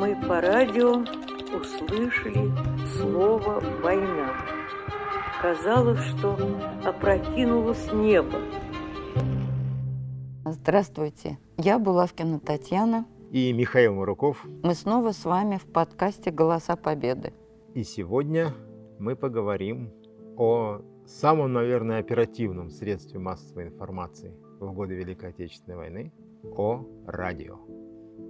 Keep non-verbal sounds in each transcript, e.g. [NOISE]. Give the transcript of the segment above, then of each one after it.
мы по радио услышали слово «война». Казалось, что опрокинулось небо. Здравствуйте, я Булавкина Татьяна. И Михаил Муруков. Мы снова с вами в подкасте «Голоса Победы». И сегодня мы поговорим о самом, наверное, оперативном средстве массовой информации в годы Великой Отечественной войны – о радио.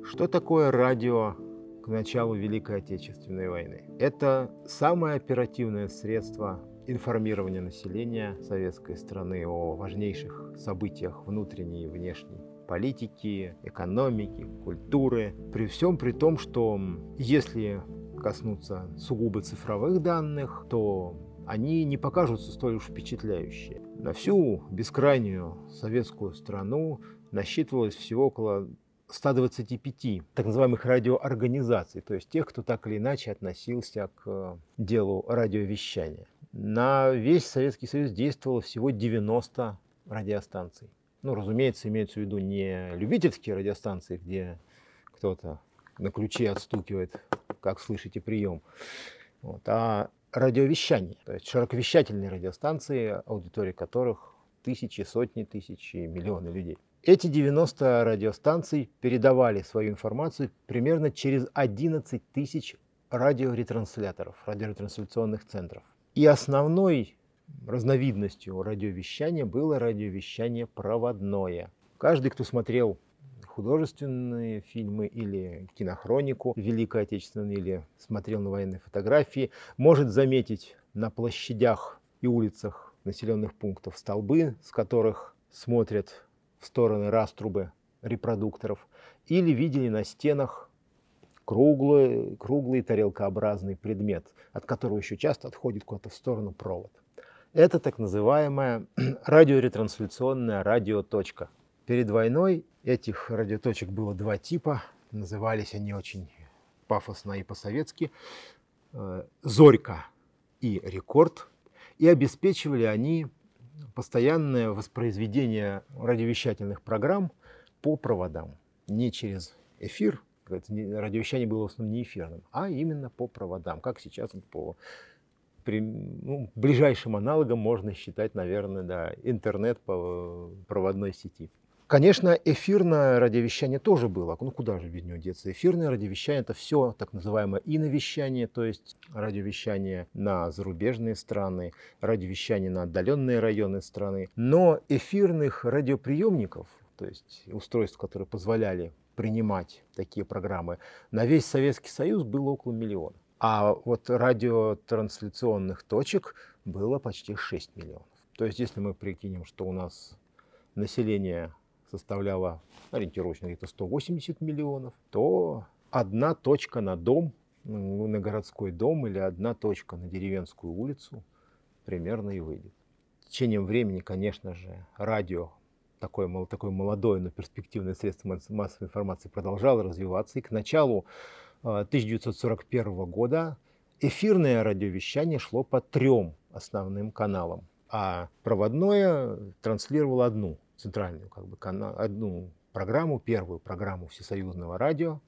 Что такое радио к началу Великой Отечественной войны? Это самое оперативное средство информирования населения советской страны о важнейших событиях внутренней и внешней политики, экономики, культуры. При всем при том, что если коснуться сугубо цифровых данных, то они не покажутся столь уж впечатляющие. На всю бескрайнюю советскую страну насчитывалось всего около 125 так называемых радиоорганизаций, то есть тех, кто так или иначе относился к делу радиовещания. На весь Советский Союз действовало всего 90 радиостанций. Ну, разумеется, имеется в виду не любительские радиостанции, где кто-то на ключе отстукивает, как слышите прием, вот, а радиовещание, то есть широковещательные радиостанции, аудитория которых тысячи, сотни тысяч и миллионы людей. Эти 90 радиостанций передавали свою информацию примерно через 11 тысяч радиоретрансляторов, радиоретрансляционных центров. И основной разновидностью радиовещания было радиовещание проводное. Каждый, кто смотрел художественные фильмы или кинохронику Великой Отечественной, или смотрел на военные фотографии, может заметить на площадях и улицах населенных пунктов столбы, с которых смотрят в стороны раструбы репродукторов, или видели на стенах круглый, круглый тарелкообразный предмет, от которого еще часто отходит куда-то в сторону провод. Это так называемая [CLEARS THROAT] радиоретрансляционная радиоточка. Перед войной этих радиоточек было два типа, назывались они очень пафосно и по-советски э, «Зорька» и «Рекорд», и обеспечивали они постоянное воспроизведение радиовещательных программ по проводам, не через эфир, радиовещание было в основном не эфирным, а именно по проводам, как сейчас по при, ну, ближайшим аналогом можно считать, наверное, да, интернет по проводной сети. Конечно, эфирное радиовещание тоже было. Ну куда же без него деться? Эфирное радиовещание – это все так называемое иновещание, то есть радиовещание на зарубежные страны, радиовещание на отдаленные районы страны. Но эфирных радиоприемников, то есть устройств, которые позволяли принимать такие программы, на весь Советский Союз было около миллиона. А вот радиотрансляционных точек было почти 6 миллионов. То есть если мы прикинем, что у нас население составляла ориентировочно где-то 180 миллионов, то одна точка на дом, ну, на городской дом или одна точка на деревенскую улицу примерно и выйдет. В течение времени, конечно же, радио, такое, такое молодое, но перспективное средство массовой информации продолжало развиваться. И к началу 1941 э, года эфирное радиовещание шло по трем основным каналам, а проводное транслировало одну центральную как бы, одну программу, первую программу всесоюзного радио.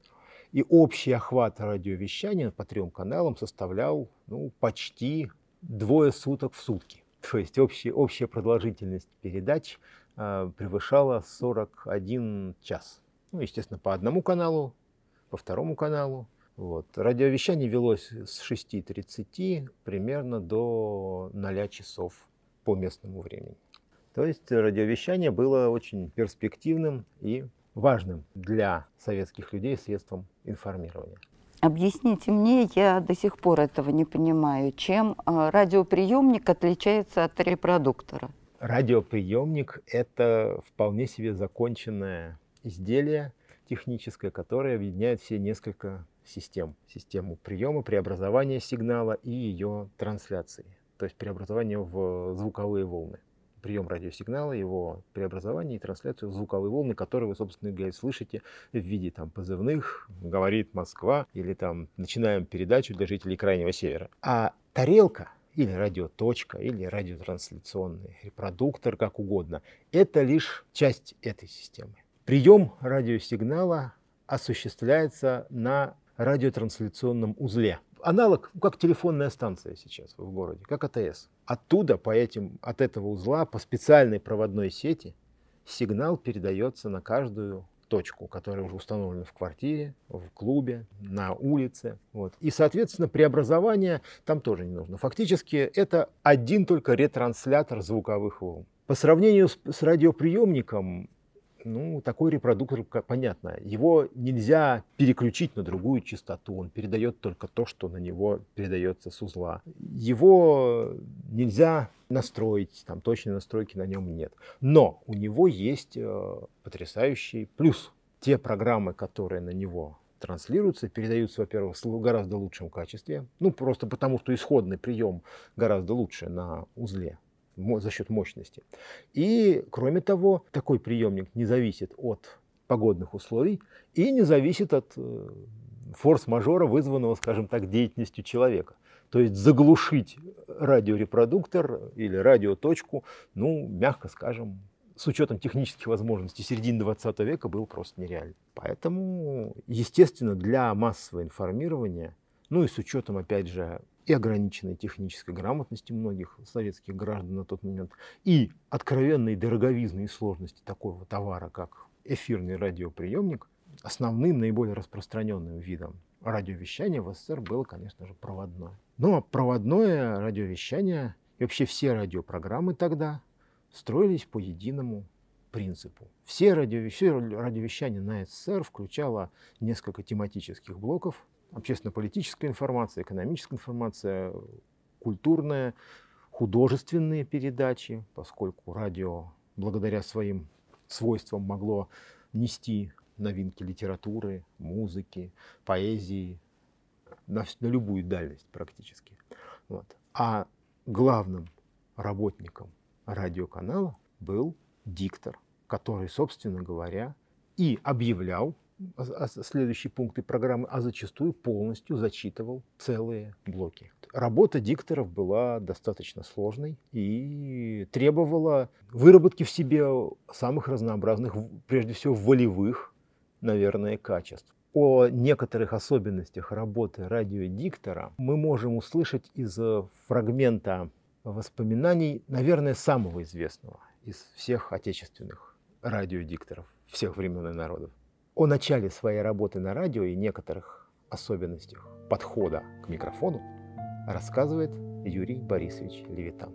И общий охват радиовещания по трем каналам составлял ну, почти двое суток в сутки. [LAUGHS] То есть общая, общая продолжительность передач э, превышала 41 час. Ну, естественно, по одному каналу, по второму каналу. Вот. Радиовещание велось с 6.30 примерно до 0 часов по местному времени. То есть радиовещание было очень перспективным и важным для советских людей средством информирования. Объясните мне, я до сих пор этого не понимаю, чем а, радиоприемник отличается от репродуктора? Радиоприемник – это вполне себе законченное изделие техническое, которое объединяет все несколько систем. Систему приема, преобразования сигнала и ее трансляции, то есть преобразования в звуковые волны прием радиосигнала, его преобразование и трансляцию в звуковые волны, которые вы, собственно говоря, слышите в виде там, позывных «Говорит Москва» или там «Начинаем передачу для жителей Крайнего Севера». А тарелка или радиоточка, или радиотрансляционный репродуктор, как угодно, это лишь часть этой системы. Прием радиосигнала осуществляется на радиотрансляционном узле. Аналог, как телефонная станция сейчас в городе, как АТС. Оттуда, по этим, от этого узла, по специальной проводной сети, сигнал передается на каждую точку, которая уже установлена в квартире, в клубе, на улице. Вот. И, соответственно, преобразование там тоже не нужно. Фактически это один только ретранслятор звуковых волн. По сравнению с, с радиоприемником, ну, такой репродуктор, понятно, его нельзя переключить на другую частоту, он передает только то, что на него передается с узла. Его нельзя настроить, там точной настройки на нем нет. Но у него есть э, потрясающий плюс. Те программы, которые на него транслируются, передаются, во-первых, в гораздо лучшем качестве. Ну, просто потому, что исходный прием гораздо лучше на узле за счет мощности. И, кроме того, такой приемник не зависит от погодных условий и не зависит от э, форс-мажора, вызванного, скажем так, деятельностью человека. То есть заглушить радиорепродуктор или радиоточку, ну, мягко скажем, с учетом технических возможностей середины 20 века было просто нереально. Поэтому, естественно, для массового информирования, ну и с учетом, опять же, и ограниченной технической грамотности многих советских граждан на тот момент, и откровенной дороговизны и сложности такого товара, как эфирный радиоприемник, основным, наиболее распространенным видом радиовещания в СССР было, конечно же, проводное. Ну, а проводное радиовещание и вообще все радиопрограммы тогда строились по единому принципу. Все, радиовещания, радиовещание на СССР включало несколько тематических блоков. Общественно-политическая информация, экономическая информация, культурная, художественные передачи, поскольку радио благодаря своим свойствам могло нести новинки литературы, музыки, поэзии на, на любую дальность практически. Вот. А главным работником радиоканала был диктор, который, собственно говоря, и объявлял следующие пункты программы, а зачастую полностью зачитывал целые блоки. Работа дикторов была достаточно сложной и требовала выработки в себе самых разнообразных, прежде всего волевых наверное, качеств. О некоторых особенностях работы радиодиктора мы можем услышать из фрагмента воспоминаний, наверное, самого известного из всех отечественных радиодикторов всех времен и народов. О начале своей работы на радио и некоторых особенностях подхода к микрофону рассказывает Юрий Борисович Левитан.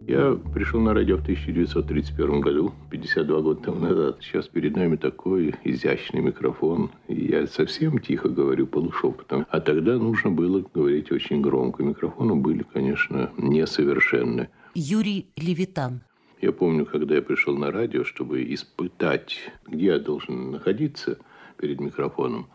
Я пришел на радио в 1931 году, 52 года тому назад. Сейчас перед нами такой изящный микрофон. И я совсем тихо говорю полушепотом. А тогда нужно было говорить очень громко. Микрофоны были, конечно, несовершенны. Юрий Левитан. Я помню, когда я пришел на радио, чтобы испытать, где я должен находиться перед микрофоном,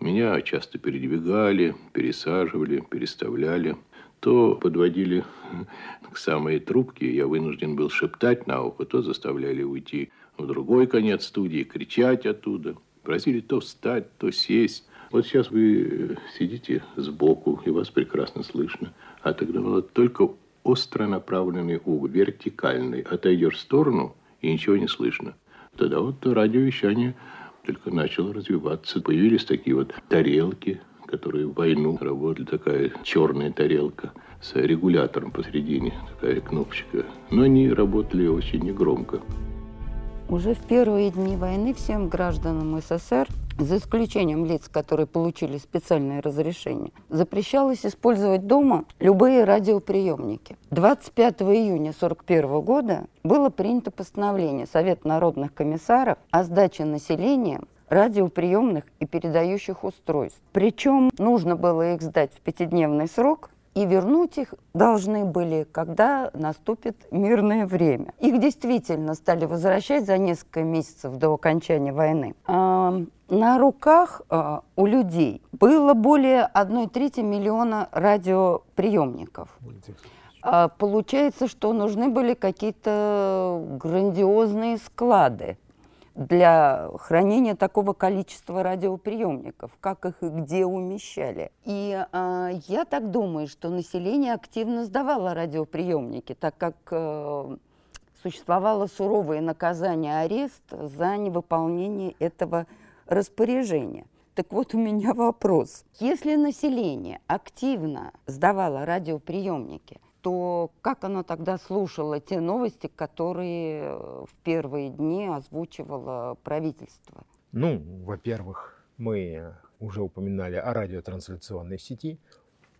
меня часто передвигали, пересаживали, переставляли то подводили [LAUGHS] к самой трубке, я вынужден был шептать на ухо, то заставляли уйти в другой конец студии, кричать оттуда. Просили то встать, то сесть. Вот сейчас вы сидите сбоку, и вас прекрасно слышно. А тогда было только остро направленный угол, вертикальный. Отойдешь в сторону, и ничего не слышно. Тогда вот радиовещание только начало развиваться. Появились такие вот тарелки, которые в войну работали, такая черная тарелка с регулятором посередине, такая кнопочка. Но они работали очень негромко. Уже в первые дни войны всем гражданам СССР, за исключением лиц, которые получили специальное разрешение, запрещалось использовать дома любые радиоприемники. 25 июня 1941 года было принято постановление Совета народных комиссаров о сдаче населением радиоприемных и передающих устройств. Причем нужно было их сдать в пятидневный срок, и вернуть их должны были, когда наступит мирное время. Их действительно стали возвращать за несколько месяцев до окончания войны. А, на руках а, у людей было более одной трети миллиона радиоприемников. А, получается, что нужны были какие-то грандиозные склады для хранения такого количества радиоприемников, как их и где умещали. И э, я так думаю, что население активно сдавало радиоприемники, так как э, существовало суровое наказание арест за невыполнение этого распоряжения. Так вот у меня вопрос. Если население активно сдавало радиоприемники, то как оно тогда слушало те новости, которые в первые дни озвучивало правительство? Ну, во-первых, мы уже упоминали о радиотрансляционной сети.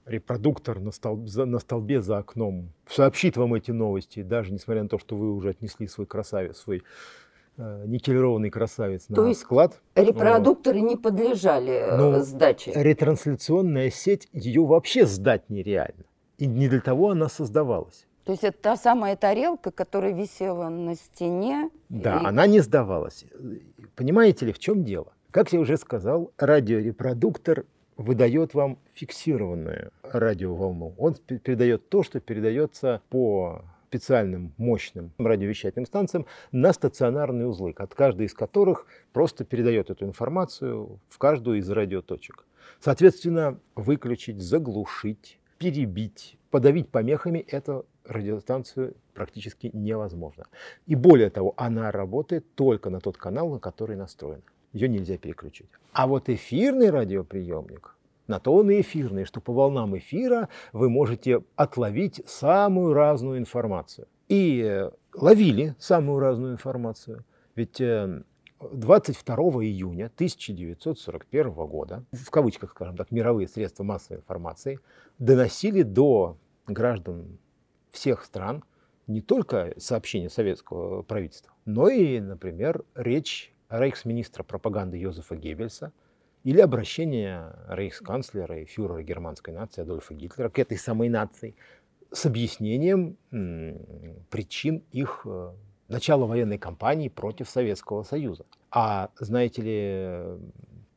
Репродуктор на, столб, на столбе за окном сообщит вам эти новости, даже несмотря на то, что вы уже отнесли свой красавец, свой э, никелированный красавец то на есть склад. Репродукторы не подлежали э, Ну, сдаче. Ретрансляционная сеть, ее вообще сдать нереально. И не для того она создавалась. То есть это та самая тарелка, которая висела на стене. Да, и- она не сдавалась. Понимаете ли, в чем дело? Как я уже сказал, радиорепродуктор выдает вам фиксированную радиоволну. Он пе- передает то, что передается по специальным мощным радиовещательным станциям на стационарные узлы, от каждой из которых просто передает эту информацию в каждую из радиоточек. Соответственно, выключить, заглушить, перебить, подавить помехами эту радиостанцию практически невозможно. И более того, она работает только на тот канал, на который настроена. Ее нельзя переключить. А вот эфирный радиоприемник, на то он и эфирный, что по волнам эфира вы можете отловить самую разную информацию. И э, ловили самую разную информацию. Ведь э, 22 июня 1941 года, в кавычках, скажем так, мировые средства массовой информации доносили до граждан всех стран не только сообщения советского правительства, но и, например, речь рейхсминистра пропаганды Йозефа Геббельса или обращение рейхсканцлера и фюрера германской нации Адольфа Гитлера к этой самой нации с объяснением причин их э, начала военной кампании против Советского Союза. А знаете ли,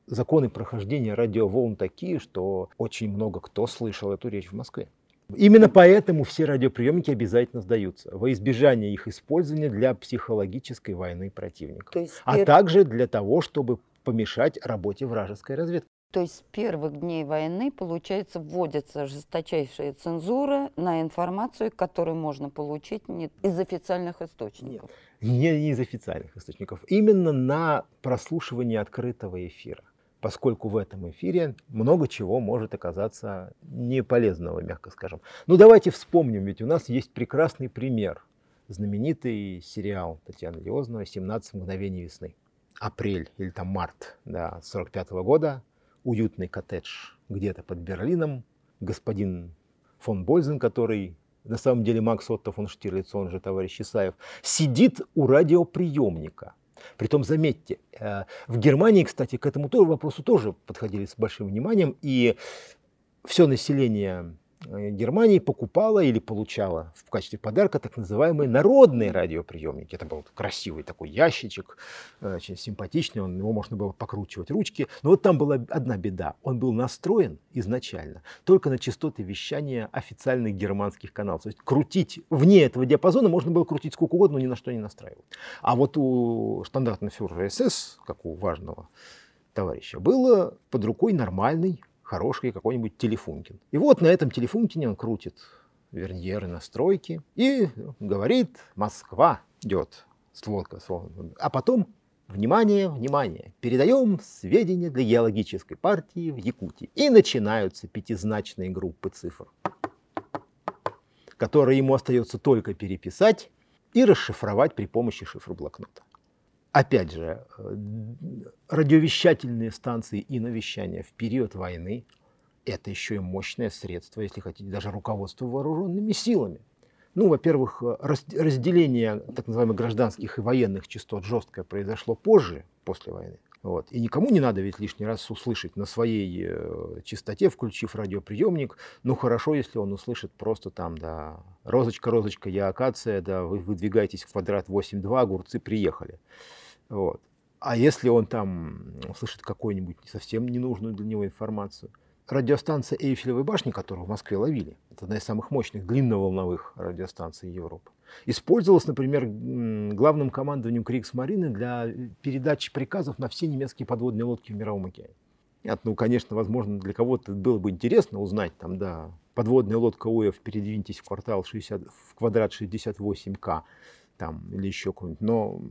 законы прохождения радиоволн такие, что очень много кто слышал эту речь в Москве. Именно поэтому все радиоприемники обязательно сдаются, во избежание их использования для психологической войны противника, есть, а также для того, чтобы помешать работе вражеской разведки. То есть с первых дней войны, получается, вводится жесточайшая цензура на информацию, которую можно получить не из официальных источников. Не из официальных источников, именно на прослушивание открытого эфира, поскольку в этом эфире много чего может оказаться неполезного, мягко скажем. Ну давайте вспомним, ведь у нас есть прекрасный пример. Знаменитый сериал Татьяны Лиозновой «17 мгновений весны». Апрель или там март да, 45 года, уютный коттедж где-то под Берлином, господин фон Бользен, который на самом деле Макс Отто фон Штирлиц, он же товарищ Исаев, сидит у радиоприемника. Притом, заметьте, э, в Германии, кстати, к этому тоже вопросу тоже подходили с большим вниманием, и все население Германии покупало или получало в качестве подарка так называемые народные радиоприемники. Это был красивый такой ящичек, э, очень симпатичный, он, его можно было покручивать ручки. Но вот там была одна беда. Он был настроен изначально только на частоты вещания официальных германских каналов. То есть крутить вне этого диапазона можно было крутить сколько угодно, но ни на что не настраивать. А вот у штандартенфюрера СС, как у важного товарища, было под рукой нормальный, хороший какой-нибудь телефункин. И вот на этом телефункине он крутит верньеры настройки и говорит «Москва идет». Сводка, сводка. А потом Внимание, внимание! Передаем сведения для геологической партии в Якутии. И начинаются пятизначные группы цифр, которые ему остается только переписать и расшифровать при помощи шифроблокнота. Опять же, э, радиовещательные станции и навещания в период войны – это еще и мощное средство, если хотите, даже руководство вооруженными силами. Ну, во-первых, э, раз- разделение так называемых гражданских и военных частот жесткое произошло позже, после войны. Вот. И никому не надо ведь лишний раз услышать на своей э, частоте, включив радиоприемник. Ну, хорошо, если он услышит просто там, да, розочка, розочка, я акация, да, вы выдвигаетесь в квадрат 8.2, огурцы приехали. Вот. А если он там услышит какую-нибудь совсем ненужную для него информацию, радиостанция Эйфелевой башни, которую в Москве ловили, это одна из самых мощных длинноволновых радиостанций Европы, использовалась, например, главным командованием Криксмарины для передачи приказов на все немецкие подводные лодки в Мировом океане. Нет, ну, конечно, возможно, для кого-то было бы интересно узнать, там, да, подводная лодка УЭФ, передвиньтесь в квартал 60, в квадрат 68К, там, или еще какой-нибудь, но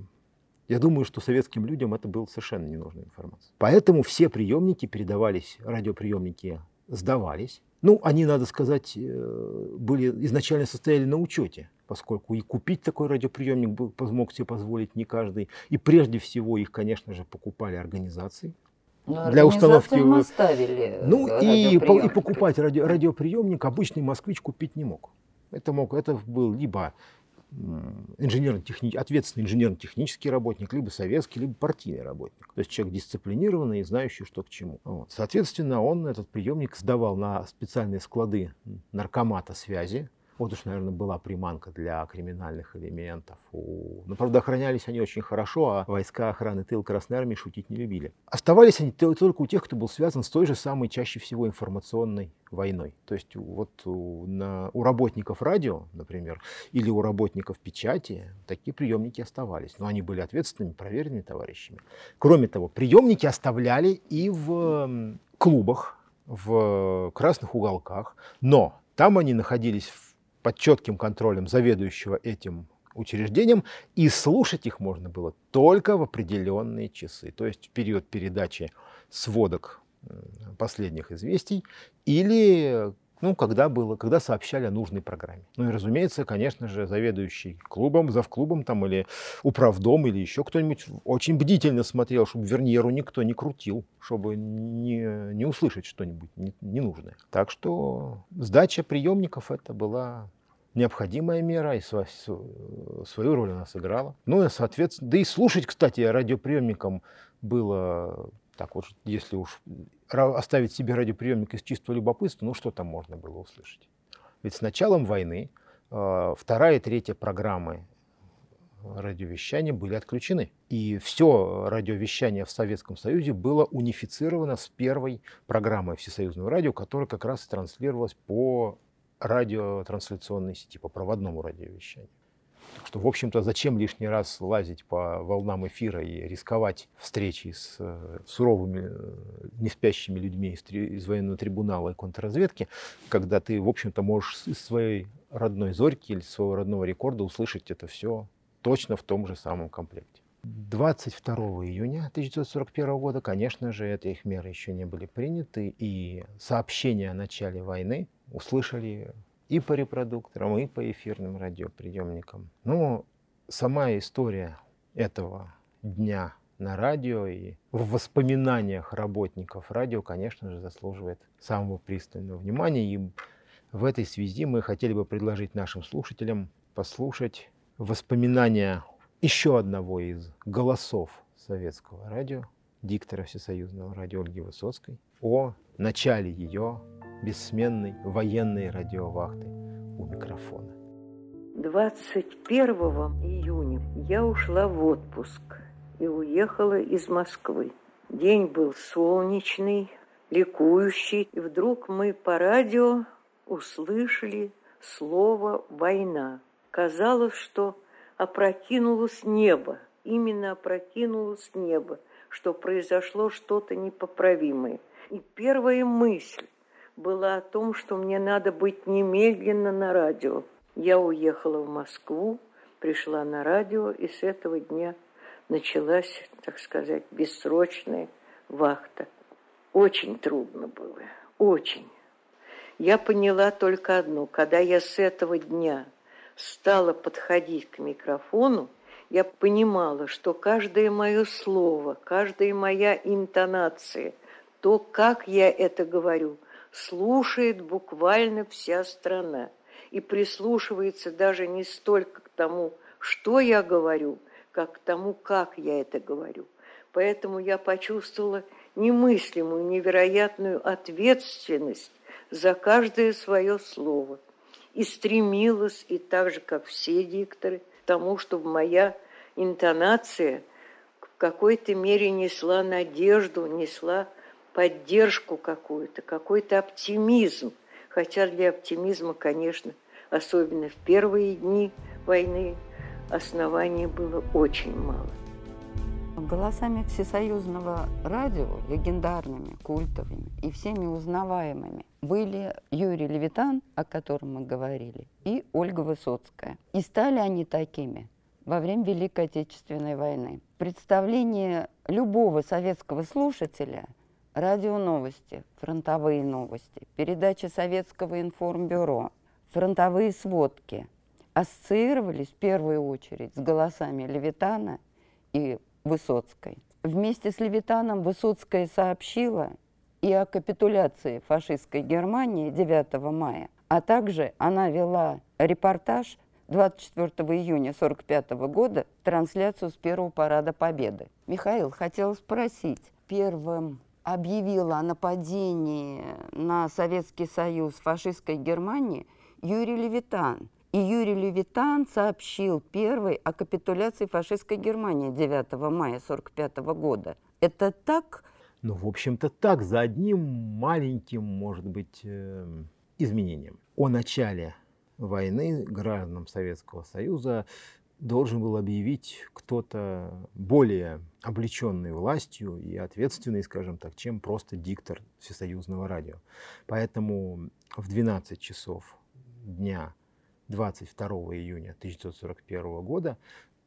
Я думаю, что советским людям это была совершенно ненужная информация. Поэтому все приемники передавались, радиоприемники сдавались. Ну, они, надо сказать, э, были изначально состояли на учете, поскольку и купить такой радиоприемник был, мог себе позволить не каждый. И прежде всего их, конечно же, покупали организации, Но для установки. организациям оставили Ну э, и, по- и радиоприемники. покупать радио- радиоприемник обычный москвич купить не мог. Это мог, это был либо инженерно ответственный инженерно-технический работник, либо советский, либо партийный работник. То есть человек дисциплинированный и знающий, что к чему. Вот. Соответственно, он этот приемник сдавал на специальные склады наркомата связи. Вот уж, наверное, была приманка для криминальных элементов. Но, правда, охранялись они очень хорошо, а войска охраны тыл Красной Армии шутить не любили. Оставались они то- только у тех, кто был связан с той же самой, чаще всего, информационной войной. То есть вот у, на- у работников радио, например, или у работников печати такие приемники оставались. Но они были ответственными, проверенными товарищами. Кроме того, приемники оставляли и в клубах, в красных уголках, но там они находились в- под четким контролем заведующего этим учреждением, и слушать их можно было только в определенные часы, то есть в период передачи сводок последних известий или ну, когда было, когда сообщали о нужной программе. Ну и, разумеется, конечно же, заведующий клубом, завклубом там или управдом или еще кто-нибудь очень бдительно смотрел, чтобы верньеру никто не крутил, чтобы не, не услышать что-нибудь не- ненужное. Так что сдача приемников это была необходимая мера, и свою роль она сыграла. Ну и, соответственно, да и слушать, кстати, радиоприемникам было так вот, если уж оставить себе радиоприемник из чистого любопытства, ну что там можно было услышать? Ведь с началом войны э, вторая и третья программы радиовещания были отключены. И все радиовещание в Советском Союзе было унифицировано с первой программой Всесоюзного радио, которая как раз транслировалась по радиотрансляционной сети, по проводному радиовещанию. Что, в общем-то, зачем лишний раз лазить по волнам эфира и рисковать встречей с э, суровыми, э, неспящими людьми из, из военного трибунала и контрразведки, когда ты, в общем-то, можешь из своей родной зорьки или своего родного рекорда услышать это все точно в том же самом комплекте. 22 июня 1941 года, конечно же, эти их меры еще не были приняты, и сообщения о начале войны услышали и по репродукторам, и по эфирным радиоприемникам. Но сама история этого дня на радио и в воспоминаниях работников радио, конечно же, заслуживает самого пристального внимания. И в этой связи мы хотели бы предложить нашим слушателям послушать воспоминания еще одного из голосов советского радио, диктора Всесоюзного радио Ольги Высоцкой, о начале ее бессменной военной радиовахты у микрофона. 21 июня я ушла в отпуск и уехала из Москвы. День был солнечный, ликующий, и вдруг мы по радио услышали слово «война». Казалось, что опрокинулось небо, именно опрокинулось небо, что произошло что-то непоправимое. И первая мысль была о том, что мне надо быть немедленно на радио. Я уехала в Москву, пришла на радио, и с этого дня началась, так сказать, бессрочная вахта. Очень трудно было, очень. Я поняла только одно, когда я с этого дня стала подходить к микрофону, я понимала, что каждое мое слово, каждая моя интонация, то, как я это говорю, слушает буквально вся страна и прислушивается даже не столько к тому, что я говорю, как к тому, как я это говорю. Поэтому я почувствовала немыслимую, невероятную ответственность за каждое свое слово и стремилась, и так же, как все дикторы, к тому, чтобы моя интонация в какой-то мере несла надежду, несла поддержку какую-то, какой-то оптимизм. Хотя для оптимизма, конечно, особенно в первые дни войны, оснований было очень мало. Голосами всесоюзного радио, легендарными, культовыми и всеми узнаваемыми, были Юрий Левитан, о котором мы говорили, и Ольга Высоцкая. И стали они такими во время Великой Отечественной войны. Представление любого советского слушателя – радио новости, фронтовые новости, передачи Советского информбюро, фронтовые сводки ассоциировались в первую очередь с голосами Левитана и Высоцкой. Вместе с Левитаном Высоцкая сообщила и о капитуляции фашистской Германии 9 мая, а также она вела репортаж 24 июня 1945 года трансляцию с первого парада Победы. Михаил, хотел спросить, первым объявила о нападении на Советский Союз фашистской Германии Юрий Левитан. И Юрий Левитан сообщил первый о капитуляции фашистской Германии 9 мая 1945 года. Это так? Ну, в общем-то, так, за одним маленьким, может быть, э, изменением. О начале войны гражданам Советского Союза должен был объявить кто-то более облеченный властью и ответственный, скажем так, чем просто диктор Всесоюзного радио. Поэтому в 12 часов дня 22 июня 1941 года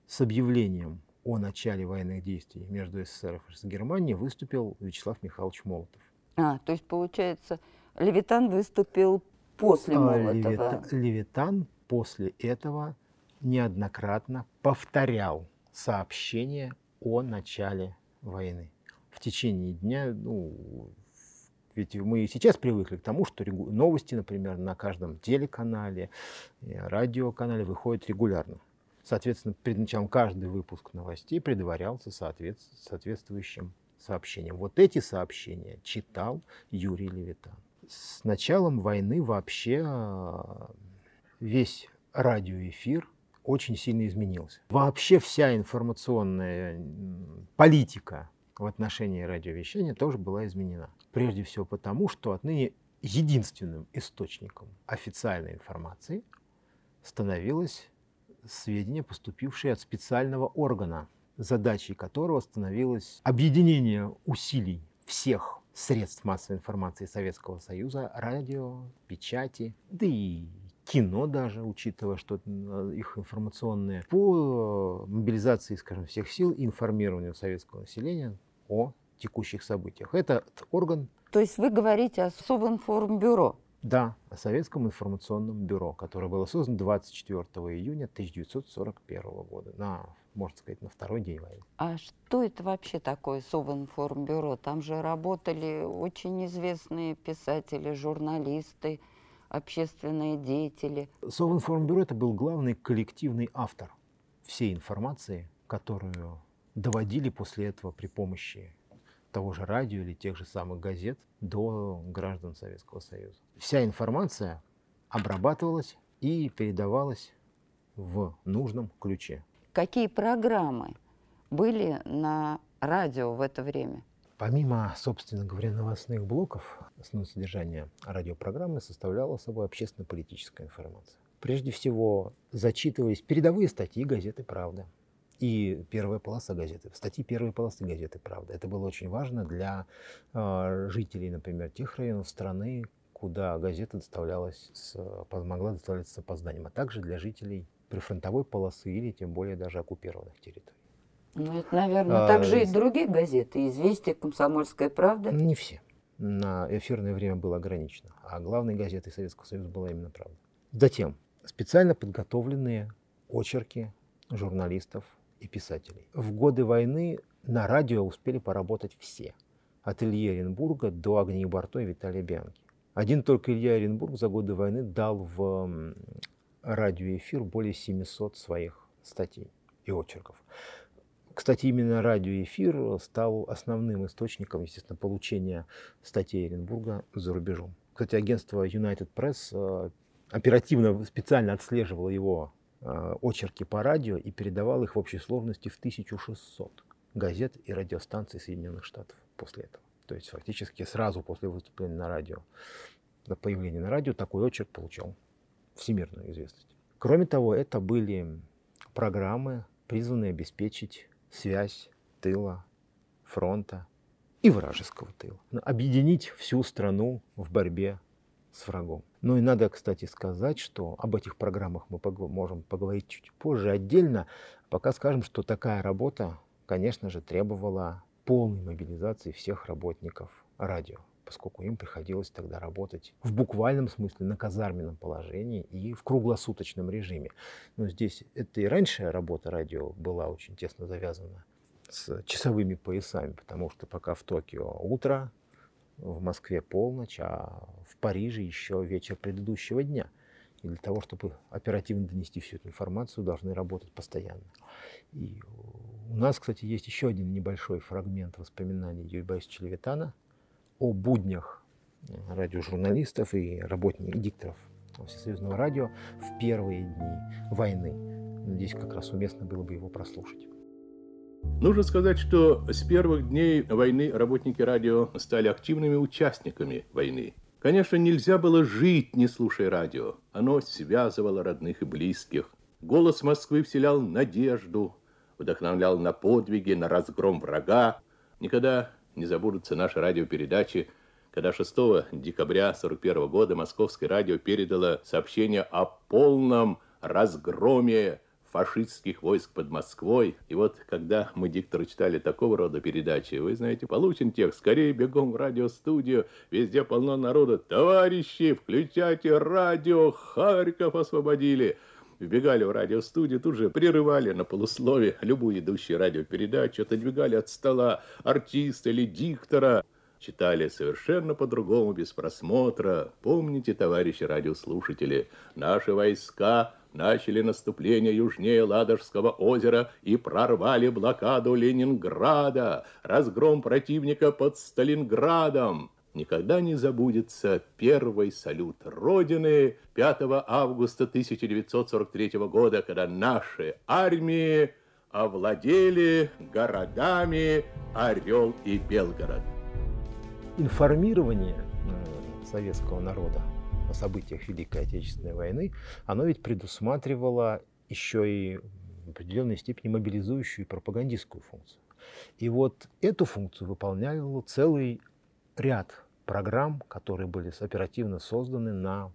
с объявлением о начале военных действий между СССР и Германией выступил Вячеслав Михайлович Молотов. А, то есть, получается, Левитан выступил после а, Молотова. Левита, Левитан после этого неоднократно повторял сообщение о начале войны. В течение дня, ну, ведь мы и сейчас привыкли к тому, что новости, например, на каждом телеканале, радиоканале выходят регулярно. Соответственно, перед началом каждый выпуск новостей предварялся соответствующим сообщением. Вот эти сообщения читал Юрий Левитан. С началом войны вообще а, весь радиоэфир очень сильно изменился. Вообще вся информационная политика в отношении радиовещания тоже была изменена. Прежде всего потому, что отныне единственным источником официальной информации становилось сведения, поступившие от специального органа, задачей которого становилось объединение усилий всех средств массовой информации Советского Союза, радио, печати, да и кино даже, учитывая, что э, их информационные, по мобилизации, скажем, всех сил и информированию советского населения о текущих событиях. Этот орган... То есть вы говорите о Совинформбюро? Да, о Советском информационном бюро, которое было создано 24 июня 1941 года, на, можно сказать, на второй день войны. А что это вообще такое Совинформбюро? Там же работали очень известные писатели, журналисты, общественные деятели. Совинформбюро – это был главный коллективный автор всей информации, которую доводили после этого при помощи того же радио или тех же самых газет до граждан Советского Союза. Вся информация обрабатывалась и передавалась в нужном ключе. Какие программы были на радио в это время? Помимо, собственно говоря, новостных блоков, основное содержание радиопрограммы составляло собой общественно-политическая информация. Прежде всего, зачитывались передовые статьи газеты «Правда», и первая полоса газеты, статьи первой полосы газеты «Правда». Это было очень важно для э, жителей, например, тех районов страны, куда газета доставлялась с, могла доставляться с опозданием, а также для жителей прифронтовой полосы или тем более даже оккупированных территорий. Ну, это, наверное, а, также и другие газеты. «Известия», «Комсомольская правда». Не все. На эфирное время было ограничено. А главной газетой Советского Союза была именно «Правда». Затем специально подготовленные очерки журналистов и писателей. В годы войны на радио успели поработать все. От Ильи Оренбурга до Агнии Барто и Виталия Бианки. Один только Илья Оренбург за годы войны дал в радиоэфир более 700 своих статей и очерков. Кстати, именно радиоэфир стал основным источником, естественно, получения статей Оренбурга за рубежом. Кстати, агентство United Press э, оперативно, специально отслеживало его Э, очерки по радио и передавал их в общей сложности в 1600 газет и радиостанций Соединенных Штатов после этого. То есть фактически сразу после выступления на радио, до появления на радио, такой очерк получал всемирную известность. Кроме того, это были программы, призванные обеспечить связь тыла, фронта и вражеского тыла. Объединить всю страну в борьбе с врагом. Ну и надо, кстати, сказать, что об этих программах мы можем поговорить чуть позже отдельно. Пока скажем, что такая работа, конечно же, требовала полной мобилизации всех работников радио, поскольку им приходилось тогда работать в буквальном смысле на казарменном положении и в круглосуточном режиме. Но здесь это и раньше работа радио была очень тесно завязана с часовыми поясами, потому что пока в Токио утро, в Москве полночь, а в Париже еще вечер предыдущего дня. И для того, чтобы оперативно донести всю эту информацию, должны работать постоянно. И у нас, кстати, есть еще один небольшой фрагмент воспоминаний Юрия Левитана о буднях радиожурналистов и работников, дикторов Всесоюзного радио в первые дни войны. Надеюсь, как раз уместно было бы его прослушать. Нужно сказать, что с первых дней войны работники радио стали активными участниками войны. Конечно, нельзя было жить, не слушая радио. Оно связывало родных и близких. Голос Москвы вселял надежду, вдохновлял на подвиги, на разгром врага. Никогда не забудутся наши радиопередачи, когда 6 декабря 1941 года Московское радио передало сообщение о полном разгроме фашистских войск под Москвой. И вот, когда мы дикторы читали такого рода передачи, вы знаете, получен текст, скорее бегом в радиостудию, везде полно народа. Товарищи, включайте радио, Харьков освободили. Вбегали в радиостудию, тут же прерывали на полуслове любую идущую радиопередачу, отодвигали от стола артиста или диктора. Читали совершенно по-другому, без просмотра. Помните, товарищи радиослушатели, наши войска начали наступление южнее Ладожского озера и прорвали блокаду Ленинграда, разгром противника под Сталинградом. Никогда не забудется первый салют Родины 5 августа 1943 года, когда наши армии овладели городами Орел и Белгород. Информирование э, советского народа о событиях Великой Отечественной войны, оно ведь предусматривало еще и в определенной степени мобилизующую и пропагандистскую функцию. И вот эту функцию выполнял целый ряд программ, которые были оперативно созданы на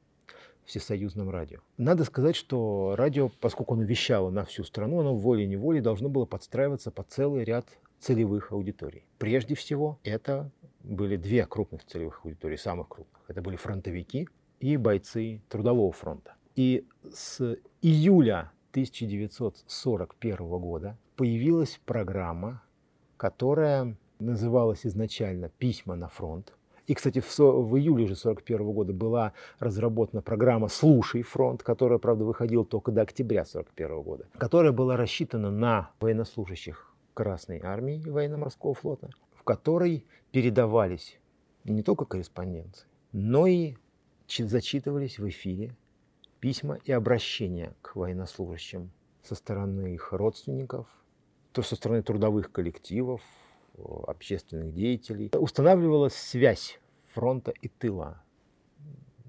всесоюзном радио. Надо сказать, что радио, поскольку оно вещало на всю страну, оно волей-неволей должно было подстраиваться под целый ряд целевых аудиторий. Прежде всего, это были две крупных целевых аудитории, самых крупных. Это были фронтовики, и бойцы Трудового фронта. И с июля 1941 года появилась программа, которая называлась изначально «Письма на фронт». И, кстати, в, в июле же 1941 года была разработана программа «Слушай фронт», которая, правда, выходила только до октября 1941 года, которая была рассчитана на военнослужащих Красной армии и военно-морского флота, в которой передавались не только корреспонденции, но и зачитывались в эфире письма и обращения к военнослужащим со стороны их родственников, то со стороны трудовых коллективов, общественных деятелей. Устанавливалась связь фронта и тыла.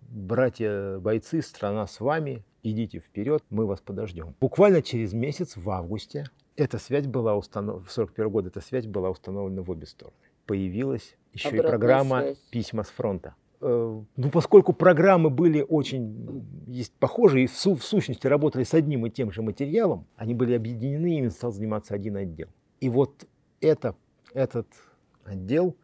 Братья бойцы, страна с вами, идите вперед, мы вас подождем. Буквально через месяц, в августе, эта связь была установлена, в 41 год эта связь была установлена в обе стороны. Появилась еще Обратная и программа связь. «Письма с фронта». Э, ну, поскольку программы были очень есть, похожи и в, су, в сущности работали с одним и тем же материалом, они были объединены, ими стал заниматься один отдел. И вот это, этот отдел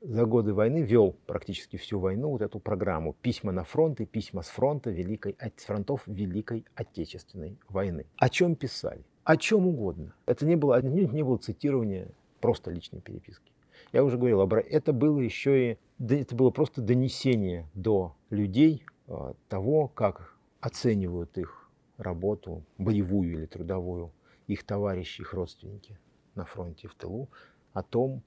за годы войны вел практически всю войну вот эту программу «Письма на фронт» и «Письма с фронта Великой, с фронтов Великой Отечественной войны». О чем писали? О чем угодно. Это не было, не было цитирования просто личной переписки. Я уже говорил, это было еще и, это было просто донесение до людей а, того, как оценивают их работу, боевую или трудовую, их товарищи, их родственники на фронте в тылу, о том,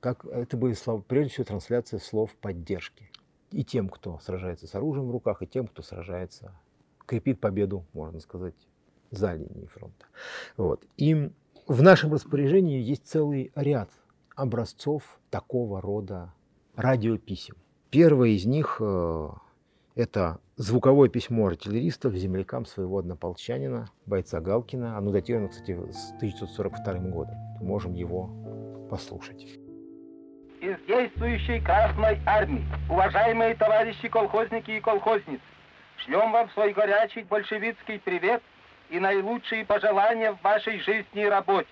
как это были слова, прежде всего трансляция слов поддержки. И тем, кто сражается с оружием в руках, и тем, кто сражается, крепит победу, можно сказать, за линией фронта. Вот. И в нашем распоряжении есть целый ряд образцов такого рода радиописем. Первое из них э, это звуковое письмо артиллеристов землякам своего однополчанина, бойца Галкина. Оно датировано, кстати, с 1942 года. Можем его послушать. Из действующей Красной Армии, уважаемые товарищи колхозники и колхозницы, шлем вам свой горячий большевистский привет и наилучшие пожелания в вашей жизни и работе.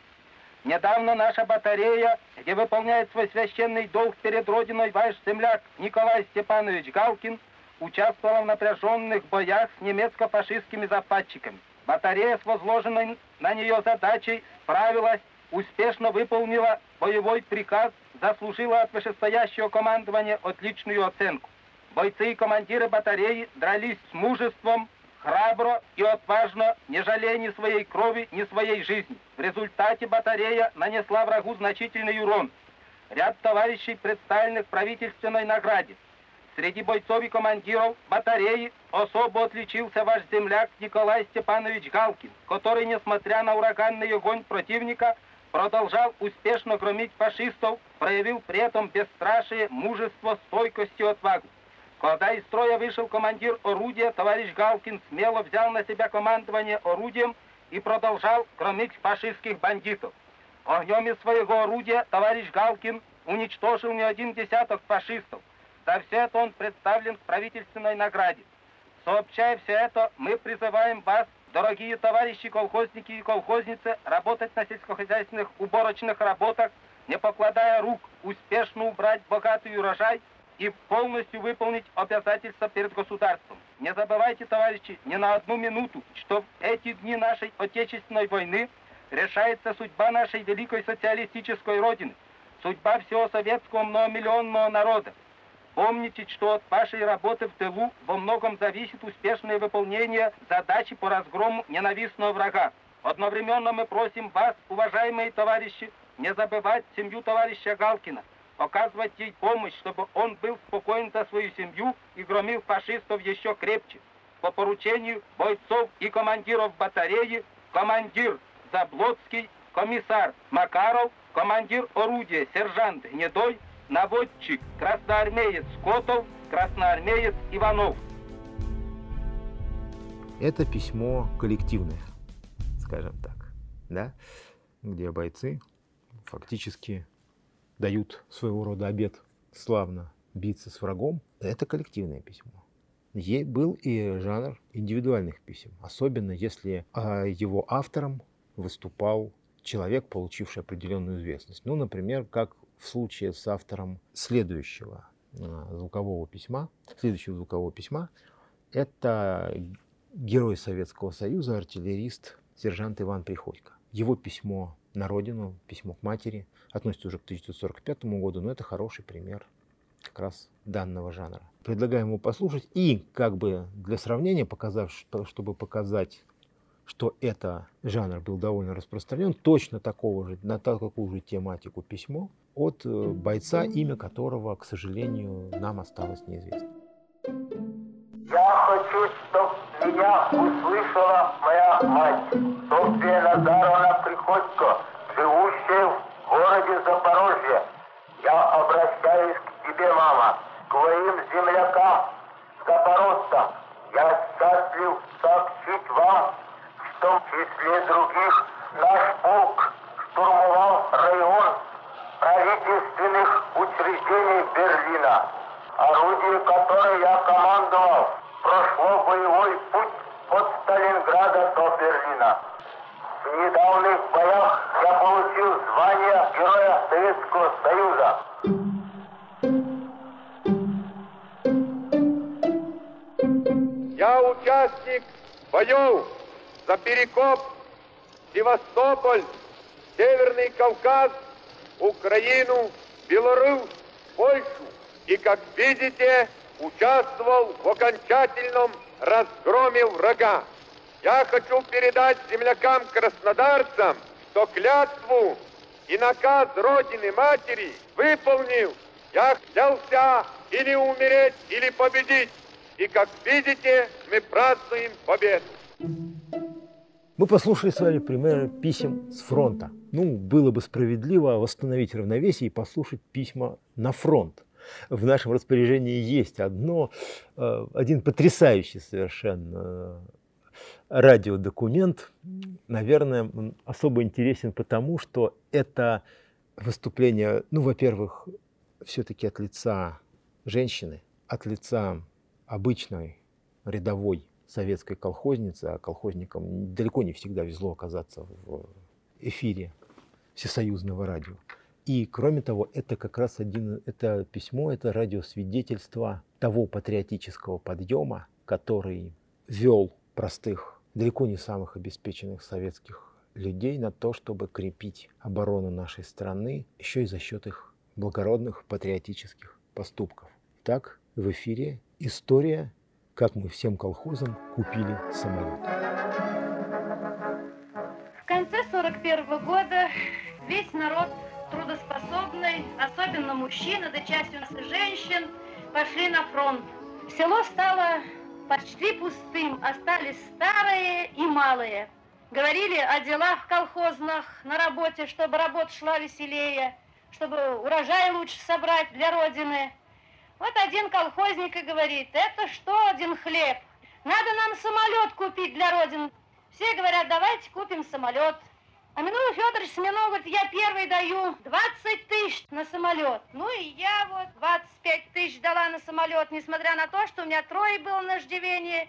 Недавно наша батарея, где выполняет свой священный долг перед Родиной ваш земляк Николай Степанович Галкин, участвовала в напряженных боях с немецко-фашистскими западчиками. Батарея с возложенной на нее задачей справилась, успешно выполнила боевой приказ, заслужила от вышестоящего командования отличную оценку. Бойцы и командиры батареи дрались с мужеством, храбро и отважно, не жалея ни своей крови, ни своей жизни. В результате батарея нанесла врагу значительный урон. Ряд товарищей представленных правительственной награде. Среди бойцов и командиров батареи особо отличился ваш земляк Николай Степанович Галкин, который, несмотря на ураганный огонь противника, продолжал успешно громить фашистов, проявил при этом бесстрашие, мужество, стойкость и отвагу. Когда из строя вышел командир орудия, товарищ Галкин смело взял на себя командование орудием и продолжал громить фашистских бандитов. Огнем из своего орудия товарищ Галкин уничтожил не один десяток фашистов. За все это он представлен к правительственной награде. Сообщая все это, мы призываем вас, дорогие товарищи колхозники и колхозницы, работать на сельскохозяйственных уборочных работах, не покладая рук, успешно убрать богатый урожай и полностью выполнить обязательства перед государством. Не забывайте, товарищи, ни на одну минуту, что в эти дни нашей Отечественной войны решается судьба нашей великой социалистической Родины, судьба всего советского многомиллионного народа. Помните, что от вашей работы в тылу во многом зависит успешное выполнение задачи по разгрому ненавистного врага. Одновременно мы просим вас, уважаемые товарищи, не забывать семью товарища Галкина, оказывать ей помощь, чтобы он был спокоен за свою семью и громил фашистов еще крепче. По поручению бойцов и командиров батареи, командир Заблоцкий, комиссар Макаров, командир орудия сержант Гнедой, наводчик красноармеец Котов, красноармеец Иванов. Это письмо коллективное, скажем так, да, где бойцы фактически дают своего рода обед славно биться с врагом. Это коллективное письмо. Ей был и жанр индивидуальных писем, особенно если а, его автором выступал человек, получивший определенную известность. Ну, например, как в случае с автором следующего а, звукового письма, следующего звукового письма, это герой Советского Союза, артиллерист, сержант Иван Приходько. Его письмо на родину, письмо к матери, относится уже к 1945 году, но это хороший пример как раз данного жанра. Предлагаем его послушать и как бы для сравнения, показав, чтобы показать, что это жанр был довольно распространен, точно такого же, на такую же тематику письмо от э, бойца, имя которого, к сожалению, нам осталось неизвестно. Я хочу, чтобы меня услышала моя мать, Софья Назаровна Приходько, живущая в городе Запорожье. Я обращаюсь к тебе, мама, к твоим землякам, запорожцам. Я счастлив сообщить вам, что в числе других наш полк штурмовал район правительственных учреждений Берлина, орудие которой я командовал, прошло боевой путь от Сталинграда до Берлина. В недавних боях я получил звание Героя Советского Союза. Я участник боев за Перекоп, Севастополь, Северный Кавказ, Украину, Беларусь, Польшу. И, как видите, участвовал в окончательном разгроме врага. Я хочу передать землякам-краснодарцам, что клятву и наказ Родины Матери выполнил. Я взялся или умереть, или победить. И, как видите, мы празднуем победу. Мы послушали с вами примеры писем с фронта. Ну, было бы справедливо восстановить равновесие и послушать письма на фронт. В нашем распоряжении есть одно, э, один потрясающий совершенно радиодокумент, наверное, особо интересен потому, что это выступление, ну, во-первых, все-таки от лица женщины, от лица обычной рядовой советской колхозницы, а колхозникам далеко не всегда везло оказаться в эфире всесоюзного радио. И кроме того, это как раз один, это письмо, это радиосвидетельство того патриотического подъема, который вел простых, далеко не самых обеспеченных советских людей на то, чтобы крепить оборону нашей страны еще и за счет их благородных патриотических поступков. Так, в эфире история, как мы всем колхозам купили самолет. В конце 41 года весь народ трудоспособный, особенно мужчины, да часть у нас и женщин, пошли на фронт. Село стало почти пустым, остались старые и малые. Говорили о делах колхозных на работе, чтобы работа шла веселее, чтобы урожай лучше собрать для Родины. Вот один колхозник и говорит, это что один хлеб? Надо нам самолет купить для Родины. Все говорят, давайте купим самолет. А Минула Федорович Смирнов говорит, я первый даю 20 тысяч на самолет. Ну и я вот 25 тысяч дала на самолет, несмотря на то, что у меня трое было на ждивении.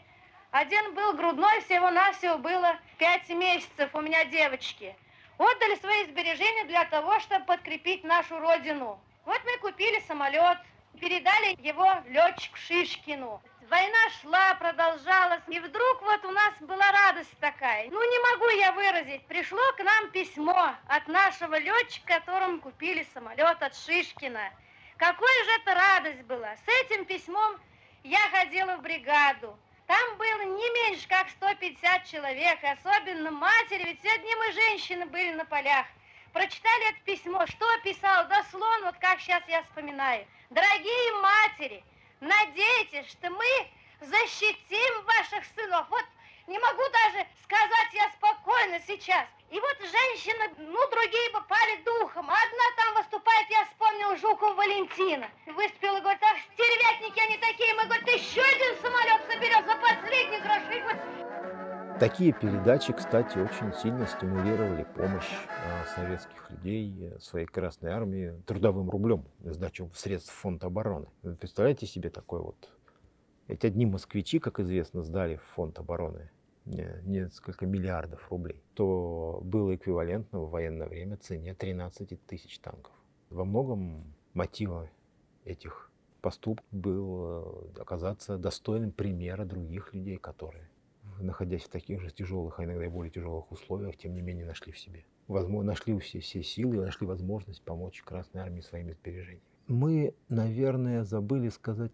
Один был грудной, всего-навсего было 5 месяцев у меня девочки. Отдали свои сбережения для того, чтобы подкрепить нашу родину. Вот мы купили самолет, передали его летчику Шишкину. Война шла, продолжалась, и вдруг вот у нас была радость такая. Ну, не могу я выразить. Пришло к нам письмо от нашего летчика, которому купили самолет от Шишкина. Какой же это радость была. С этим письмом я ходила в бригаду. Там было не меньше, как 150 человек, особенно матери, ведь все одни мы женщины были на полях. Прочитали это письмо, что писал, дословно, вот как сейчас я вспоминаю. Дорогие матери, надейтесь, что мы защитим ваших сынов. Вот не могу даже сказать я спокойно сейчас. И вот женщины, ну, другие попали духом. Одна там выступает, я вспомнил Жукова Валентина. Выступила, говорит, ах, стервятники они такие. Мы, говорит, еще один самолет соберем за последние гроши. Такие передачи, кстати, очень сильно стимулировали помощь э, советских людей э, своей Красной Армии трудовым рублем, сдачу средств фонд обороны. Вы представляете себе такой вот... Эти одни москвичи, как известно, сдали в фонд обороны не- несколько миллиардов рублей, то было эквивалентно в военное время цене 13 тысяч танков. Во многом мотивом этих поступков был э, оказаться достойным примера других людей, которые находясь в таких же тяжелых, а иногда и более тяжелых условиях, тем не менее нашли в себе. Возможно, нашли все, все силы, нашли возможность помочь Красной Армии своими сбережениями. Мы, наверное, забыли сказать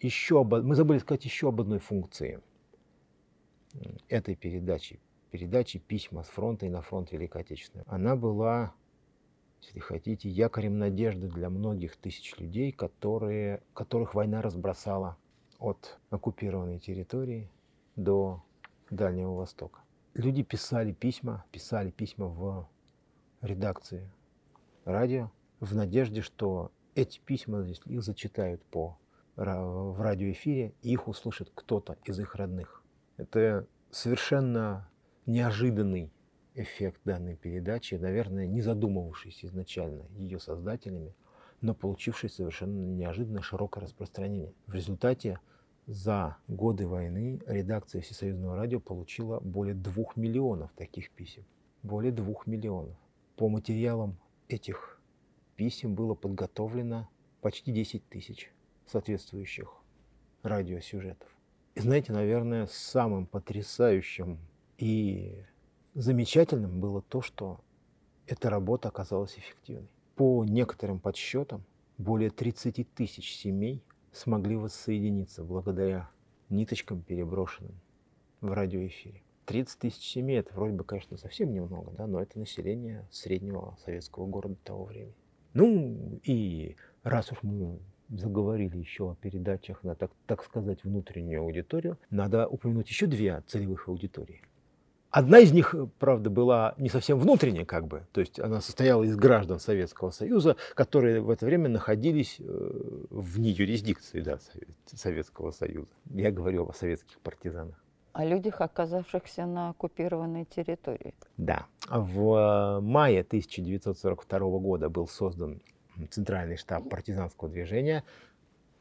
еще об, мы забыли сказать еще об одной функции этой передачи, передачи письма с фронта и на фронт Великой Отечественной. Она была, если хотите, якорем надежды для многих тысяч людей, которые, которых война разбросала от оккупированной территории до Дальнего Востока. Люди писали письма, писали письма в редакции радио в надежде, что эти письма их зачитают по, в радиоэфире и их услышит кто-то из их родных. Это совершенно неожиданный эффект данной передачи, наверное, не задумывавшийся изначально ее создателями, но получивший совершенно неожиданно широкое распространение. В результате за годы войны редакция Всесоюзного радио получила более двух миллионов таких писем. Более двух миллионов. По материалам этих писем было подготовлено почти 10 тысяч соответствующих радиосюжетов. И знаете, наверное, самым потрясающим и замечательным было то, что эта работа оказалась эффективной. По некоторым подсчетам, более 30 тысяч семей смогли воссоединиться благодаря ниточкам, переброшенным в радиоэфире. 30 тысяч семей, это вроде бы, конечно, совсем немного, да, но это население среднего советского города того времени. Ну и раз уж мы заговорили еще о передачах на, так, так сказать, внутреннюю аудиторию, надо упомянуть еще две целевых аудитории. Одна из них, правда, была не совсем внутренняя, как бы, то есть она состояла из граждан Советского Союза, которые в это время находились э, вне юрисдикции да, Советского Союза. Я говорю о советских партизанах. О людях, оказавшихся на оккупированной территории. Да. В мае 1942 года был создан Центральный штаб партизанского движения.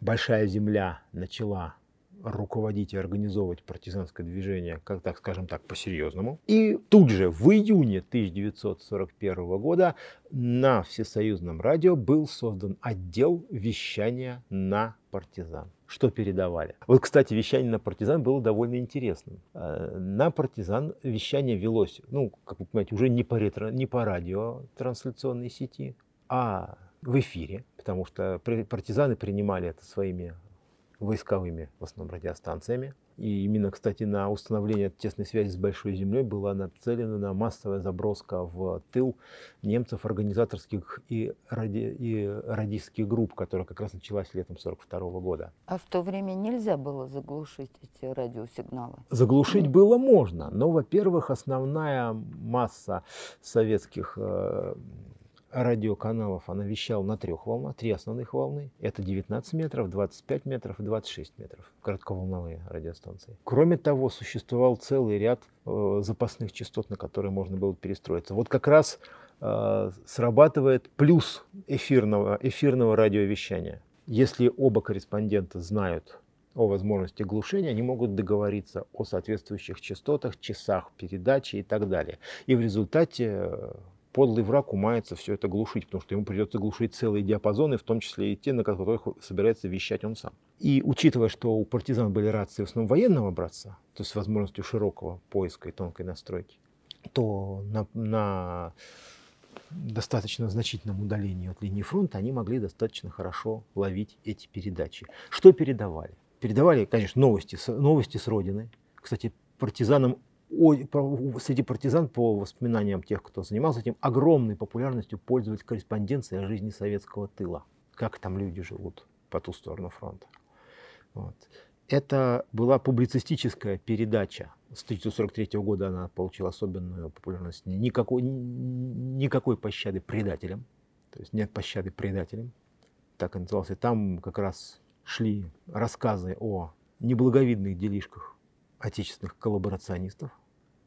Большая земля начала руководить и организовывать партизанское движение, как так скажем так, по-серьезному. И тут же в июне 1941 года на Всесоюзном радио был создан отдел вещания на партизан. Что передавали? Вот, кстати, вещание на партизан было довольно интересным. Э, на партизан вещание велось, ну, как вы понимаете, уже не по, ретро, не по радиотрансляционной сети, а в эфире, потому что партизаны принимали это своими войсковыми, в основном, радиостанциями. И именно, кстати, на установление тесной связи с Большой Землей была нацелена на массовая заброска в тыл немцев организаторских и, ради, и радистских групп, которая как раз началась летом 1942 года. А в то время нельзя было заглушить эти радиосигналы? Заглушить было можно, но, во-первых, основная масса советских э, радиоканалов она вещала на трех волнах, три основных волны. Это 19 метров, 25 метров и 26 метров. Коротковолновые радиостанции. Кроме того, существовал целый ряд э, запасных частот, на которые можно было перестроиться. Вот как раз э, срабатывает плюс эфирного, эфирного радиовещания. Если оба корреспондента знают о возможности глушения, они могут договориться о соответствующих частотах, часах передачи и так далее. И в результате э, подлый враг умается все это глушить, потому что ему придется глушить целые диапазоны, в том числе и те, на которых собирается вещать он сам. И учитывая, что у партизан были рации в основном военного образца, то есть с возможностью широкого поиска и тонкой настройки, то на, на достаточно значительном удалении от линии фронта они могли достаточно хорошо ловить эти передачи. Что передавали? Передавали, конечно, новости, новости с родины. Кстати, партизанам среди партизан, по воспоминаниям тех, кто занимался этим, огромной популярностью пользовались корреспонденцией о жизни советского тыла. Как там люди живут по ту сторону фронта. Вот. Это была публицистическая передача. С 1943 года она получила особенную популярность. Никакой, никакой пощады предателям. То есть нет пощады предателям. Так и назывался. Там как раз шли рассказы о неблаговидных делишках отечественных коллаборационистов,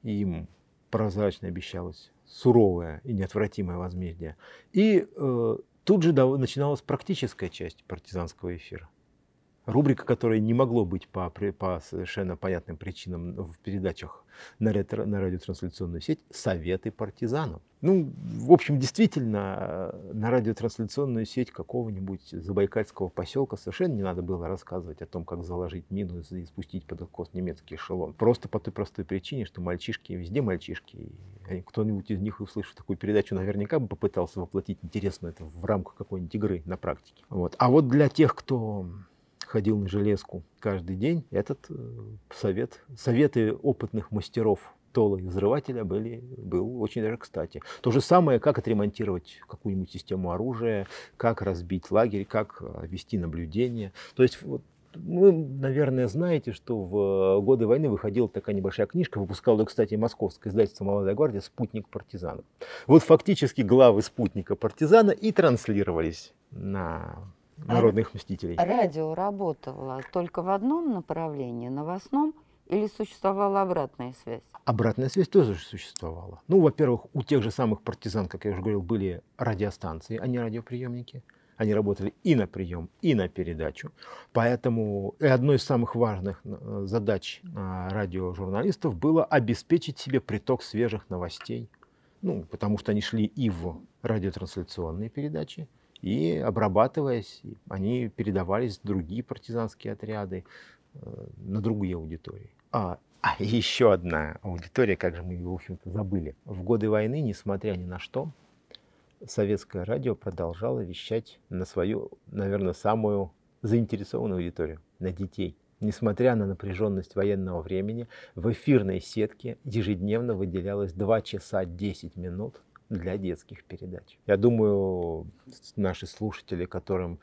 им прозрачно обещалось суровое и неотвратимое возмездие. И э, тут же начиналась практическая часть партизанского эфира рубрика, которая не могло быть по, по совершенно понятным причинам в передачах на, ретро, на радиотрансляционную сеть «Советы партизанов». Ну, в общем, действительно, на радиотрансляционную сеть какого-нибудь забайкальского поселка совершенно не надо было рассказывать о том, как заложить мину и спустить под откос немецкий эшелон. Просто по той простой причине, что мальчишки, везде мальчишки. И кто-нибудь из них, услышав такую передачу, наверняка бы попытался воплотить интересно это в рамках какой-нибудь игры на практике. Вот. А вот для тех, кто ходил на железку каждый день, этот э, совет, советы опытных мастеров тола и взрывателя были, был очень даже кстати. То же самое, как отремонтировать какую-нибудь систему оружия, как разбить лагерь, как э, вести наблюдение. То есть вот, вы, наверное, знаете, что в годы войны выходила такая небольшая книжка, выпускала, кстати, московское издательство «Молодая гвардия» «Спутник партизанов». Вот фактически главы «Спутника партизана» и транслировались на народных мстителей. Радио работало только в одном направлении, новостном, или существовала обратная связь? Обратная связь тоже существовала. Ну, во-первых, у тех же самых партизан, как я уже говорил, были радиостанции, а не радиоприемники. Они работали и на прием, и на передачу. Поэтому одной из самых важных э, задач а, радиожурналистов было обеспечить себе приток свежих новостей. Ну, потому что они шли и в радиотрансляционные передачи, и обрабатываясь, они передавались в другие партизанские отряды, э, на другие аудитории. А, [LAUGHS] а еще одна аудитория, как же мы ее, в общем-то, забыли. В годы войны, несмотря ни на что, советское радио продолжало вещать на свою, наверное, самую заинтересованную аудиторию, на детей. Несмотря на напряженность военного времени, в эфирной сетке ежедневно выделялось 2 часа 10 минут для детских передач. Я думаю, наши слушатели, которым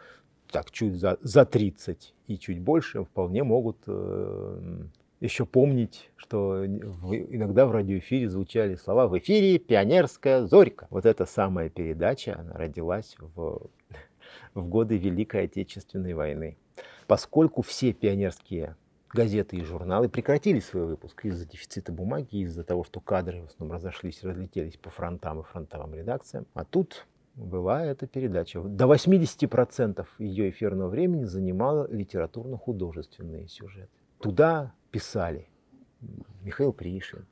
так чуть за, за 30 и чуть больше, вполне могут э, еще помнить, что в, иногда в радиоэфире звучали слова «В эфире пионерская зорька». Вот эта самая передача, она родилась в, в годы Великой Отечественной войны. Поскольку все пионерские газеты и журналы прекратили свой выпуск из-за дефицита бумаги, из-за того, что кадры в основном разошлись, разлетелись по фронтам и фронтовым редакциям. А тут была эта передача. До 80% ее эфирного времени занимала литературно-художественные сюжеты. Туда писали Михаил Пришвин,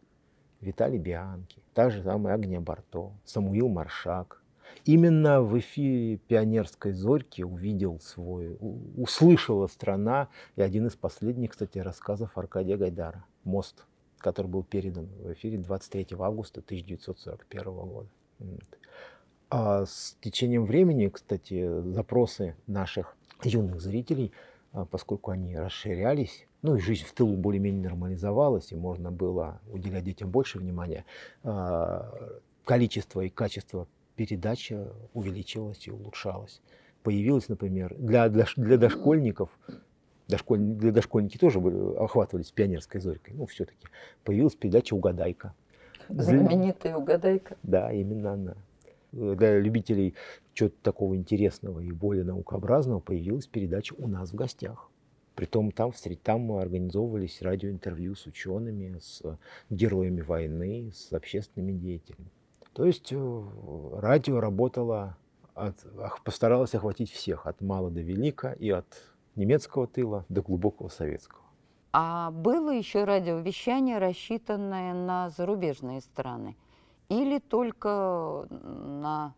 Виталий Бианки, та же самая Агния Барто, Самуил Маршак. Именно в эфире «Пионерской зорьки» увидел свой, услышала страна и один из последних, кстати, рассказов Аркадия Гайдара «Мост», который был передан в эфире 23 августа 1941 года. А с течением времени, кстати, запросы наших юных зрителей, а, поскольку они расширялись, ну и жизнь в тылу более-менее нормализовалась, и можно было уделять детям больше внимания, а, количество и качество передачи увеличилось и улучшалось. Появилось, например, для, для, для дошкольников, дошколь, для дошкольники тоже были, охватывались пионерской зорькой, ну все-таки, появилась передача «Угадайка». Знаменитая «Угадайка». Да, именно она. Для любителей чего-то такого интересного и более наукообразного появилась передача «У нас в гостях». Притом там, там организовывались радиоинтервью с учеными, с героями войны, с общественными деятелями. То есть э, радио работало, от, постаралось охватить всех, от мала до велика, и от немецкого тыла до глубокого советского. А было еще радиовещание, рассчитанное на зарубежные страны? Или только на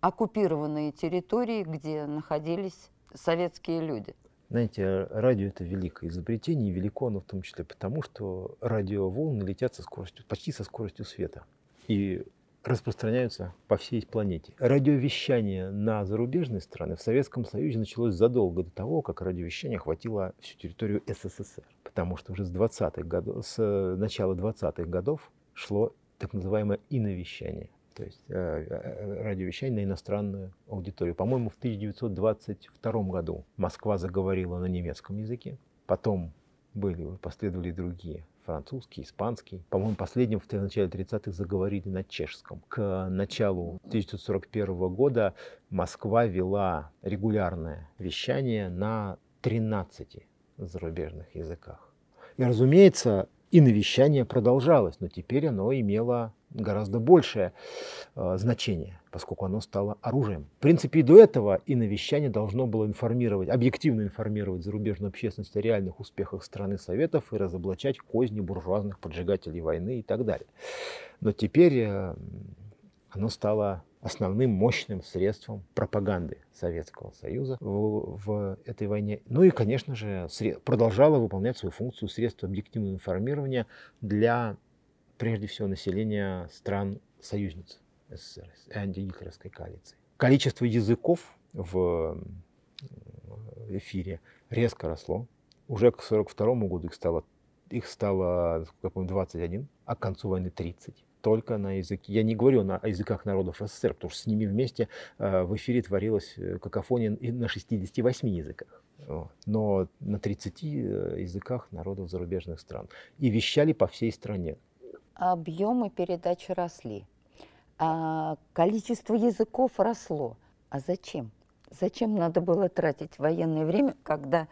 оккупированные территории, где находились советские люди? Знаете, радио это великое изобретение, и велико оно в том числе потому, что радиоволны летят со скоростью, почти со скоростью света и распространяются по всей планете. Радиовещание на зарубежные страны в Советском Союзе началось задолго до того, как радиовещание охватило всю территорию СССР. Потому что уже с, 20-х годов, с начала 20-х годов шло так называемое иновещание то есть э, э, радиовещание на иностранную аудиторию. По-моему, в 1922 году Москва заговорила на немецком языке, потом были, последовали другие, французский, испанский. По-моему, последним в начале 30-х заговорили на чешском. К началу 1941 года Москва вела регулярное вещание на 13 зарубежных языках. И, разумеется, и навещание продолжалось, но теперь оно имело гораздо большее э, значение, поскольку оно стало оружием. В принципе, и до этого и навещание должно было информировать, объективно информировать зарубежную общественность о реальных успехах страны Советов и разоблачать козни буржуазных поджигателей войны и так далее. Но теперь э, оно стало основным мощным средством пропаганды Советского Союза в, в этой войне. Ну и, конечно же, продолжала выполнять свою функцию средства объективного информирования для прежде всего населения стран союзниц СССР, антигитлеровской коалиции. Количество языков в эфире резко росло. Уже к 1942 году их стало, их стало я помню, 21, а к концу войны 30 только на языке. Я не говорю на, о языках народов СССР, потому что с ними вместе э, в эфире творилась э, какофония на 68 языках. Но на 30 э, языках народов зарубежных стран. И вещали по всей стране объемы передачи росли, а количество языков росло. А зачем? Зачем надо было тратить военное время, когда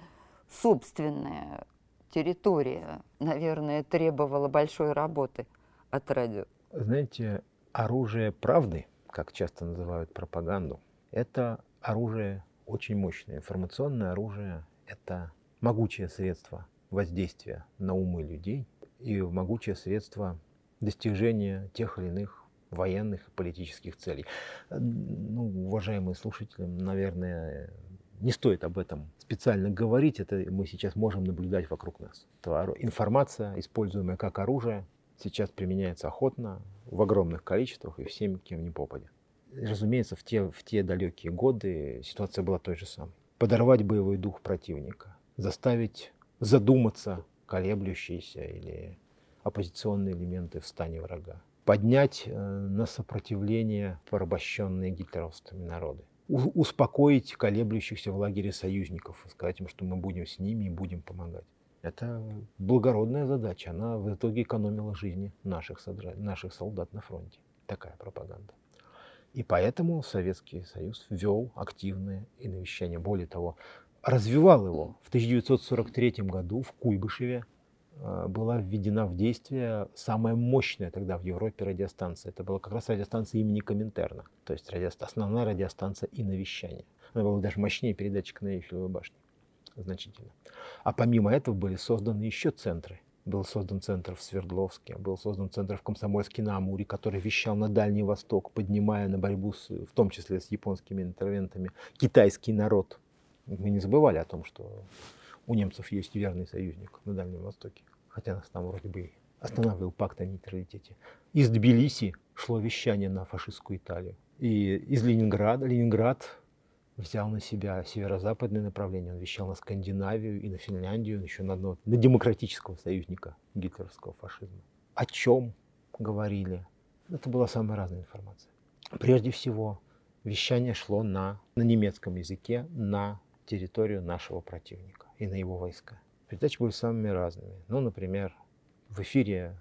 собственная территория, наверное, требовала большой работы от радио? Знаете, оружие правды, как часто называют пропаганду, это оружие очень мощное. Информационное оружие – это могучее средство воздействия на умы людей и могучее средство достижения тех или иных военных и политических целей. Ну, уважаемые слушатели, наверное, не стоит об этом специально говорить, это мы сейчас можем наблюдать вокруг нас. Информация, используемая как оружие, сейчас применяется охотно, в огромных количествах и всем, кем не попадя. Разумеется, в те, в те далекие годы ситуация была той же самой. Подорвать боевой дух противника, заставить задуматься колеблющийся или оппозиционные элементы в стане врага, поднять э, на сопротивление порабощенные гитлеровцами народы, успокоить колеблющихся в лагере союзников, сказать им, что мы будем с ними и будем помогать. Это благородная задача, она в итоге экономила жизни наших, наших солдат на фронте. Такая пропаганда. И поэтому Советский Союз вел активное иновещание. Более того, развивал его. В 1943 году в Куйбышеве была введена в действие самая мощная тогда в Европе радиостанция. Это была как раз радиостанция имени Коминтерна, то есть радио... основная радиостанция и навещание. Она была даже мощнее передатчика на Эйфелевой башне, значительно. А помимо этого были созданы еще центры. Был создан центр в Свердловске, был создан центр в Комсомольске на Амуре, который вещал на Дальний Восток, поднимая на борьбу, с, в том числе с японскими интервентами, китайский народ. Мы не забывали о том, что у немцев есть верный союзник на Дальнем Востоке, хотя нас там вроде бы останавливал пакт о нейтралитете. Из Тбилиси шло вещание на фашистскую Италию. И из Ленинграда, Ленинград взял на себя северо-западное направление. Он вещал на Скандинавию и на Финляндию, еще на одного, на демократического союзника гитлеровского фашизма. О чем говорили? Это была самая разная информация. Прежде всего, вещание шло на, на немецком языке на территорию нашего противника и на его войска. Передачи были самыми разными. Ну, например, в эфире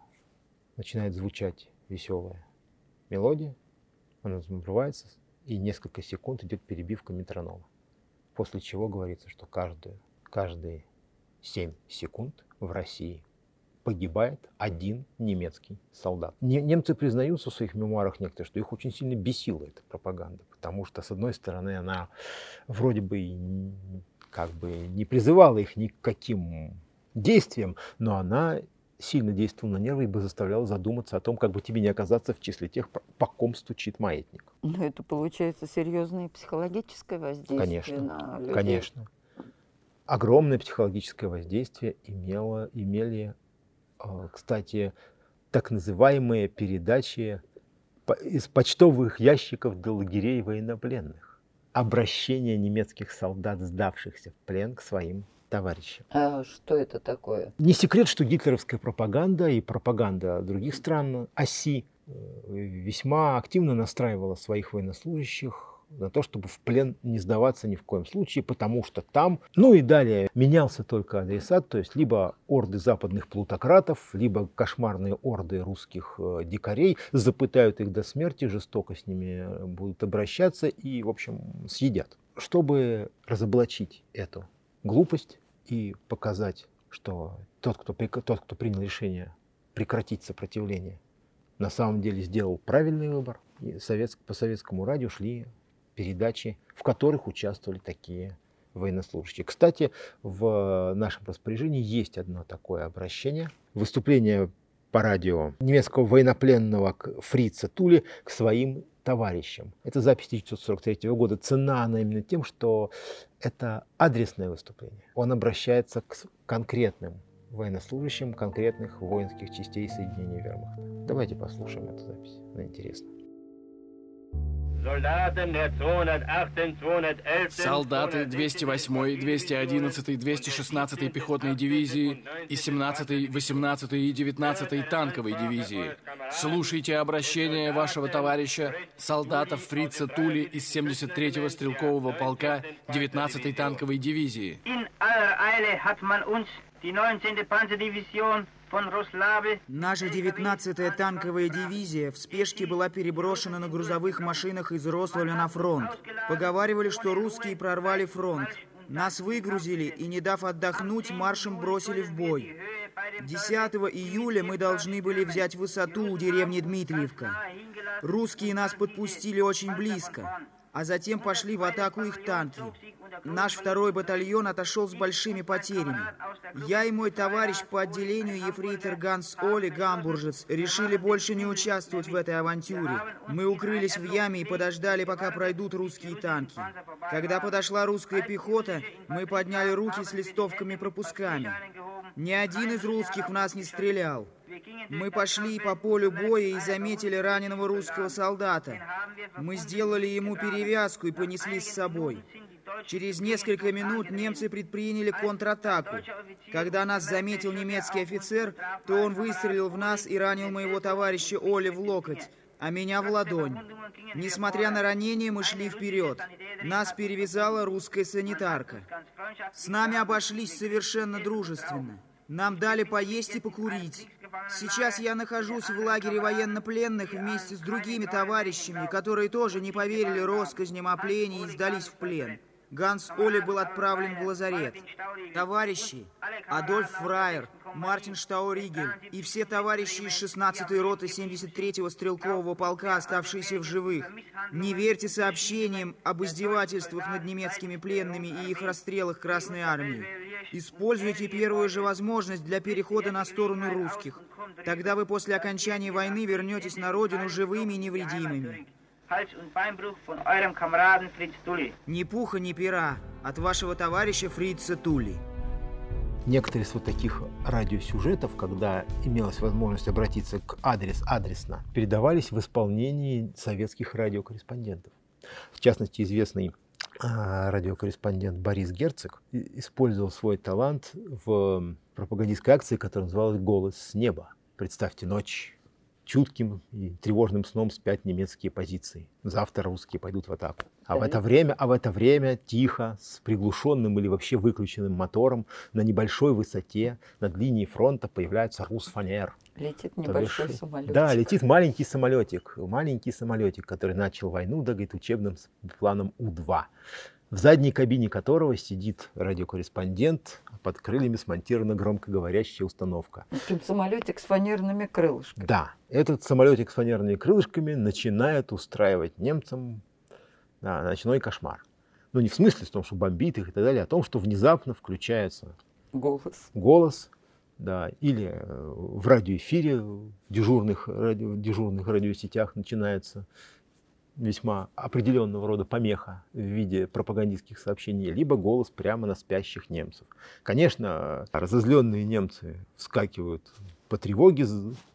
начинает звучать веселая мелодия, она взрывается, и несколько секунд идет перебивка метронома. После чего говорится, что каждую, каждые 7 секунд в России погибает один немецкий солдат. Немцы признаются в своих мемуарах некоторые, что их очень сильно бесила эта пропаганда, потому что, с одной стороны, она вроде бы как бы не призывала их ни к каким действиям, но она сильно действовал на нервы и бы заставлял задуматься о том, как бы тебе не оказаться в числе тех, по ком стучит маятник. Но это получается серьезное психологическое воздействие конечно, на людей. Конечно. Огромное психологическое воздействие имело, имели, а, кстати, так называемые передачи из почтовых ящиков до лагерей военнопленных. Обращение немецких солдат, сдавшихся в плен к своим товарища. А что это такое? Не секрет, что гитлеровская пропаганда и пропаганда других стран оси э, весьма активно настраивала своих военнослужащих на то, чтобы в плен не сдаваться ни в коем случае, потому что там, ну и далее, менялся только адресат, то есть либо орды западных плутократов, либо кошмарные орды русских э, дикарей запытают их до смерти, жестоко с ними э, будут обращаться и, в общем, съедят. Чтобы разоблачить эту глупость и показать, что тот, кто, тот, кто принял решение прекратить сопротивление, на самом деле сделал правильный выбор. И совет, по советскому радио шли передачи, в которых участвовали такие военнослужащие. Кстати, в нашем распоряжении есть одно такое обращение. Выступление по радио немецкого военнопленного Фрица Тули к своим товарищам. Это запись 1943 года. Цена она именно тем, что это адресное выступление. Он обращается к конкретным военнослужащим конкретных воинских частей соединения вермахта. Давайте послушаем эту запись, она интересна. Солдаты 208, 211, 216 пехотной дивизии и 17, 18 и 19 танковой дивизии. Слушайте обращение вашего товарища, солдатов Фрица Тули из 73-го стрелкового полка 19-й танковой дивизии. Наша 19-я танковая дивизия в спешке была переброшена на грузовых машинах из Рославля на фронт. Поговаривали, что русские прорвали фронт. Нас выгрузили и, не дав отдохнуть, маршем бросили в бой. 10 июля мы должны были взять высоту у деревни Дмитриевка. Русские нас подпустили очень близко а затем пошли в атаку их танки. Наш второй батальон отошел с большими потерями. Я и мой товарищ по отделению ефрейтор Ганс Оли Гамбуржец решили больше не участвовать в этой авантюре. Мы укрылись в яме и подождали, пока пройдут русские танки. Когда подошла русская пехота, мы подняли руки с листовками-пропусками. Ни один из русских в нас не стрелял. Мы пошли по полю боя и заметили раненого русского солдата. Мы сделали ему перевязку и понесли с собой. Через несколько минут немцы предприняли контратаку. Когда нас заметил немецкий офицер, то он выстрелил в нас и ранил моего товарища Оли в локоть, а меня в ладонь. Несмотря на ранение, мы шли вперед. Нас перевязала русская санитарка. С нами обошлись совершенно дружественно. Нам дали поесть и покурить. Сейчас я нахожусь в лагере военнопленных вместе с другими товарищами, которые тоже не поверили россказням о плене и сдались в плен. Ганс Оли был отправлен в лазарет. Товарищи Адольф Фрайер, Мартин Штауригель и все товарищи из 16-й роты 73-го стрелкового полка, оставшиеся в живых. Не верьте сообщениям об издевательствах над немецкими пленными и их расстрелах Красной Армии. Используйте первую же возможность для перехода на сторону русских. Тогда вы после окончания войны вернетесь на родину живыми и невредимыми. Ни пуха, ни пера от вашего товарища Фрица Тули. Некоторые из вот таких радиосюжетов, когда имелась возможность обратиться к адрес адресно, передавались в исполнении советских радиокорреспондентов. В частности, известный а, радиокорреспондент Борис Герцог использовал свой талант в пропагандистской акции, которая называлась «Голос с неба». Представьте, ночь, чутким и тревожным сном спят немецкие позиции. Завтра русские пойдут в атаку. А в это время, а в это время тихо, с приглушенным или вообще выключенным мотором на небольшой высоте над линией фронта появляется Русфанер. Летит небольшой Повыш... самолетик. Да, летит маленький самолетик. Маленький самолетик, который начал войну, да, говорит, учебным планом У-2 в задней кабине которого сидит радиокорреспондент, под крыльями смонтирована громкоговорящая установка. Таким самолетик с фанерными крылышками. Да, этот самолетик с фанерными крылышками начинает устраивать немцам да, ночной кошмар. Ну, не в смысле в том, что бомбит их и так далее, а о том, что внезапно включается голос, голос да, или э, в радиоэфире, в дежурных, радио, дежурных радиосетях начинается весьма определенного рода помеха в виде пропагандистских сообщений, либо голос прямо на спящих немцев. Конечно, разозленные немцы вскакивают по тревоге,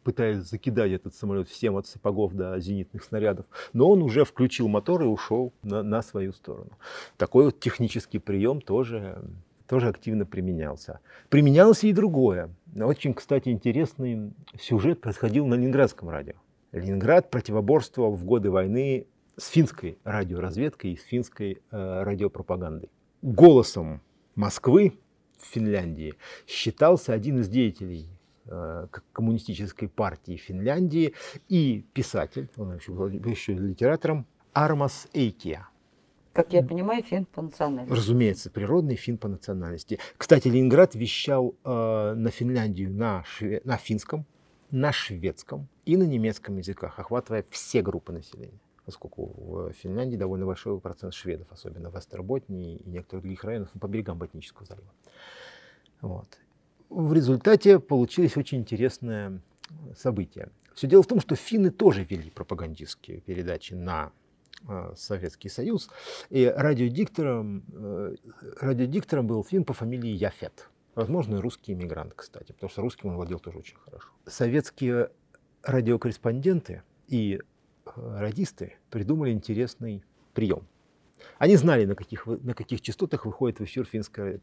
пытаясь закидать этот самолет всем от сапогов до зенитных снарядов, но он уже включил мотор и ушел на, на свою сторону. Такой вот технический прием тоже, тоже активно применялся. Применялся и другое. Очень, кстати, интересный сюжет происходил на Ленинградском радио. Ленинград противоборствовал в годы войны с финской радиоразведкой и с финской э, радиопропагандой. Голосом Москвы в Финляндии считался один из деятелей э, коммунистической партии Финляндии и писатель, он еще был еще литератором, Армас Эйкия. Как я понимаю, фин по национальности. Разумеется, природный фин по национальности. Кстати, Ленинград вещал э, на Финляндию на, шве... на финском, на шведском и на немецком языках, охватывая все группы населения поскольку в Финляндии довольно большой процент шведов, особенно в Эстерботнии и некоторых других районах ну, по берегам Ботнического залива. Вот. В результате получились очень интересные события. Все дело в том, что финны тоже вели пропагандистские передачи на э, Советский Союз. И радиодиктором, э, радиодиктором был фин по фамилии Яфет. Возможно, русский иммигрант, кстати, потому что русским он владел тоже очень хорошо. Советские радиокорреспонденты и радисты придумали интересный прием. Они знали, на каких, на каких частотах выходит в эфир финская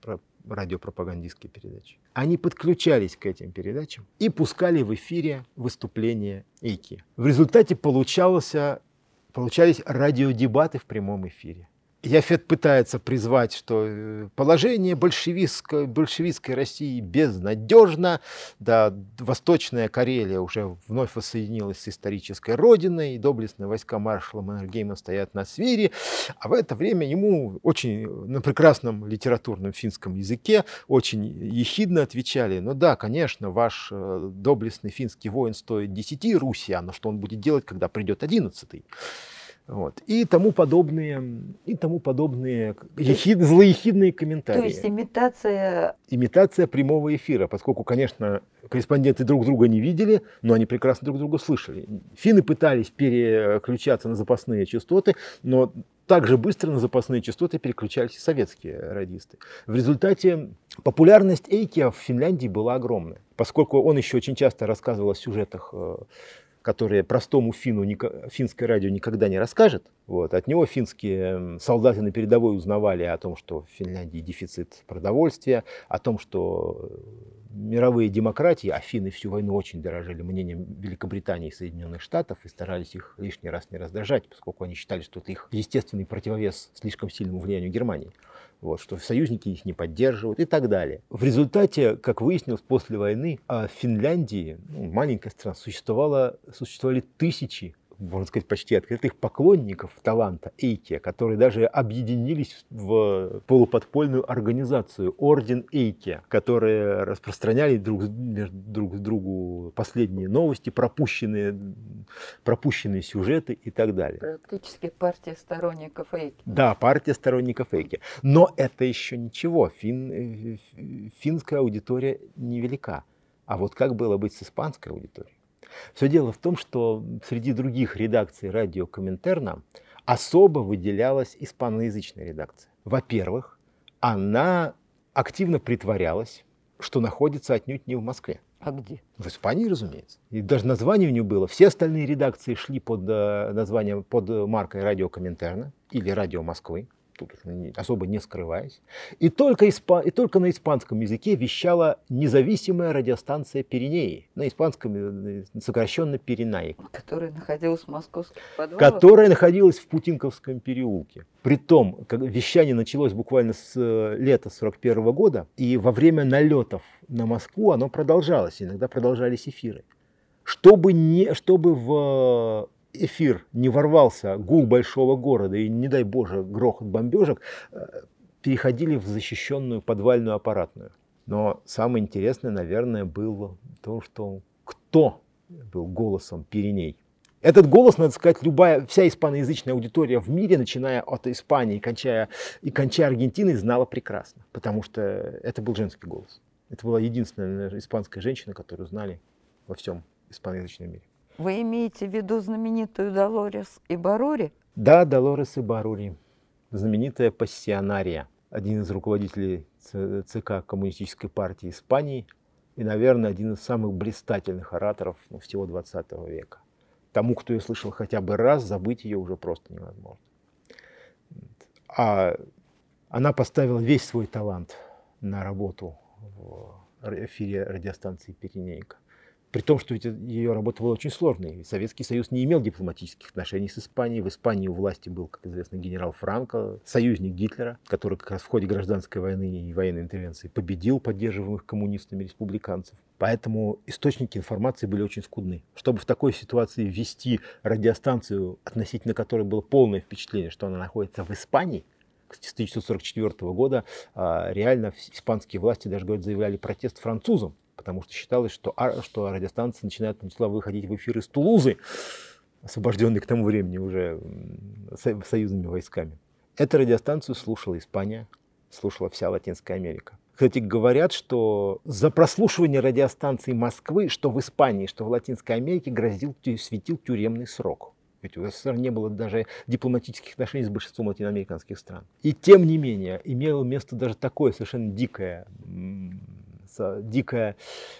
радиопропагандистские передачи. Они подключались к этим передачам и пускали в эфире выступления Эйки. В результате получалось, получались радиодебаты в прямом эфире. Яфет пытается призвать, что э, положение большевистской, большевистской России безнадежно, да, Восточная Карелия уже вновь воссоединилась с исторической родиной, и доблестные войска маршала Маннергейма стоят на свире, а в это время ему очень на прекрасном литературном финском языке очень ехидно отвечали, ну да, конечно, ваш э, доблестный финский воин стоит 10 русия, но что он будет делать, когда придет 11 вот. И тому подобные, и тому подобные ехид, злоехидные комментарии. То есть имитация... Имитация прямого эфира, поскольку, конечно, корреспонденты друг друга не видели, но они прекрасно друг друга слышали. Финны пытались переключаться на запасные частоты, но также быстро на запасные частоты переключались и советские радисты. В результате популярность Эйкия в Финляндии была огромная, поскольку он еще очень часто рассказывал о сюжетах э, которые простому финну финское радио никогда не расскажет. Вот. От него финские солдаты на передовой узнавали о том, что в Финляндии дефицит продовольствия, о том, что мировые демократии, а финны всю войну очень дорожили мнением Великобритании и Соединенных Штатов и старались их лишний раз не раздражать, поскольку они считали, что это их естественный противовес слишком сильному влиянию Германии вот, что союзники их не поддерживают и так далее. В результате, как выяснилось после войны, а в Финляндии, ну, маленькая страна, существовало, существовали тысячи можно сказать, почти открытых поклонников таланта Эйке, которые даже объединились в полуподпольную организацию Орден Эйке, которые распространяли друг, друг другу последние новости, пропущенные, пропущенные сюжеты и так далее. Практически партия сторонников Эйки. Да, партия сторонников Эйки. Но это еще ничего. Фин, финская аудитория невелика. А вот как было быть с испанской аудиторией? Все дело в том, что среди других редакций радио Коминтерна особо выделялась испаноязычная редакция. Во-первых, она активно притворялась, что находится отнюдь не в Москве. А где? В Испании, разумеется. И даже название у нее было. Все остальные редакции шли под э, названием, под маркой радио Коминтерна или радио Москвы тут особо не скрываясь. И только, испа... и только на испанском языке вещала независимая радиостанция Пиренеи, на испанском э, сокращенно Пиренеи. Которая находилась в московских подвалах? Которая находилась в Путинковском переулке. Притом, как вещание началось буквально с э, лета 41 года, и во время налетов на Москву оно продолжалось, иногда продолжались эфиры. Чтобы, не, чтобы в эфир не ворвался гул большого города и, не дай боже, грохот бомбежек, э, переходили в защищенную подвальную аппаратную. Но самое интересное, наверное, было то, что кто был голосом Пиреней. Этот голос, надо сказать, любая, вся испаноязычная аудитория в мире, начиная от Испании и кончая, и кончая Аргентиной, знала прекрасно, потому что это был женский голос. Это была единственная наверное, испанская женщина, которую знали во всем испаноязычном мире. Вы имеете в виду знаменитую Долорес и Барури? Да, Долорес и Барури. Знаменитая пассионария. Один из руководителей ЦК Коммунистической партии Испании и, наверное, один из самых блистательных ораторов ну, всего 20 века. Тому, кто ее слышал хотя бы раз, забыть ее уже просто невозможно. А она поставила весь свой талант на работу в эфире радиостанции Пиренейка. При том, что ее работа была очень сложной. Советский Союз не имел дипломатических отношений с Испанией. В Испании у власти был, как известно, генерал Франко, союзник Гитлера, который как раз в ходе гражданской войны и военной интервенции победил поддерживаемых коммунистами республиканцев. Поэтому источники информации были очень скудны. Чтобы в такой ситуации ввести радиостанцию, относительно которой было полное впечатление, что она находится в Испании, с 1944 года а, реально испанские власти даже говорят, заявляли протест французам потому что считалось, что, что радиостанции начинают начала выходить в эфир из Тулузы, освобожденной к тому времени уже союзными войсками. Эту радиостанцию слушала Испания, слушала вся Латинская Америка. Кстати, говорят, что за прослушивание радиостанции Москвы, что в Испании, что в Латинской Америке, грозил, светил тюремный срок. Ведь у СССР не было даже дипломатических отношений с большинством латиноамериканских стран. И тем не менее, имело место даже такое совершенно дикое дикое,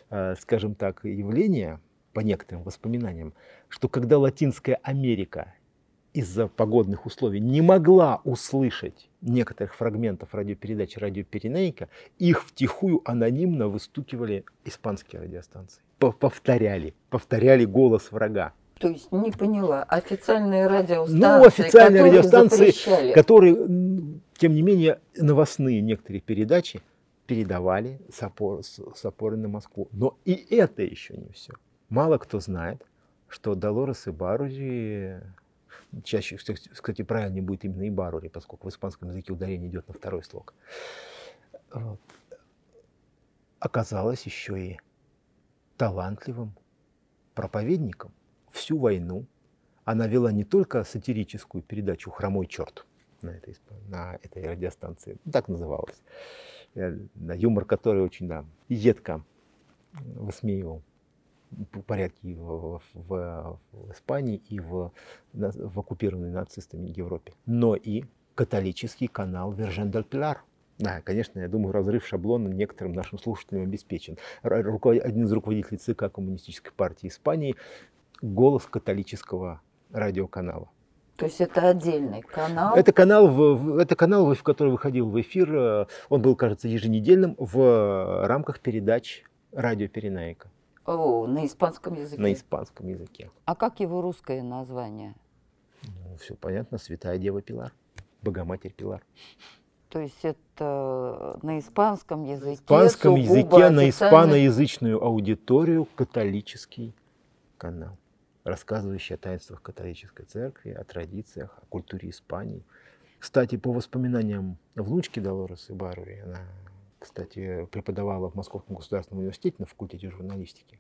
э, скажем так, явление, по некоторым воспоминаниям, что когда Латинская Америка из-за погодных условий не могла услышать некоторых фрагментов радиопередачи «Радио Пиренейка», их втихую анонимно выстукивали испанские радиостанции. Повторяли, повторяли голос врага. То есть не поняла, официальные радиостанции, ну, официальные радиостанции, запрещали. которые, тем не менее, новостные некоторые передачи передавали с, опор, с, с опорой на Москву. Но и это еще не все. Мало кто знает, что Долорес и Барури, чаще, кстати, правильнее будет именно и Барури, поскольку в испанском языке ударение идет на второй слог, вот, оказалась еще и талантливым проповедником. Всю войну она вела не только сатирическую передачу «Хромой черт» на этой, на этой радиостанции, так называлась, юмор, который очень да, едко высмеивал порядки в, в, в Испании и в, в оккупированной нацистами Европе, но и католический канал Вержен дель Пилар. Да, конечно, я думаю, разрыв шаблона некоторым нашим слушателям обеспечен. Один из руководителей ЦК Коммунистической партии Испании – голос католического радиоканала. То есть это отдельный канал? Это канал, это канал, в который выходил в эфир. Э, он был, кажется, еженедельным в рамках передач радио Перенайка. О, на испанском языке? На испанском языке. А как его русское название? Ну, все понятно. Святая Дева Пилар. Богоматерь Пилар. То есть это на испанском языке? На испанском языке, официальный... на испаноязычную аудиторию католический канал. Рассказывающий о таинствах католической церкви, о традициях, о культуре Испании. Кстати, по воспоминаниям внучки Долоресы Баруи, она, кстати, преподавала в Московском государственном университете на факультете журналистики,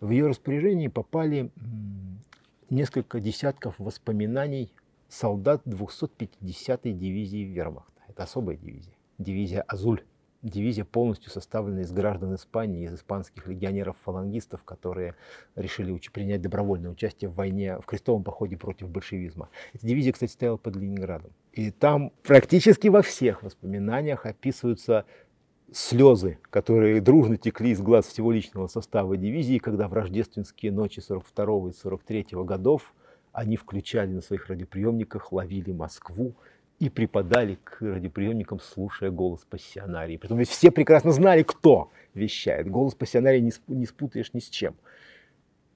в ее распоряжение попали несколько десятков воспоминаний солдат 250-й дивизии вермахта. Это особая дивизия. Дивизия «Азуль». Дивизия полностью составлена из граждан Испании, из испанских легионеров-фалангистов, которые решили принять добровольное участие в войне, в крестовом походе против большевизма. Эта дивизия, кстати, стояла под Ленинградом. И там практически во всех воспоминаниях описываются слезы, которые дружно текли из глаз всего личного состава дивизии, когда в рождественские ночи 42 и 43 годов они включали на своих радиоприемниках, ловили Москву и припадали к радиоприемникам, слушая голос пассионарии. Притом ведь все прекрасно знали, кто вещает. Голос пассионарии не, не спутаешь ни с чем.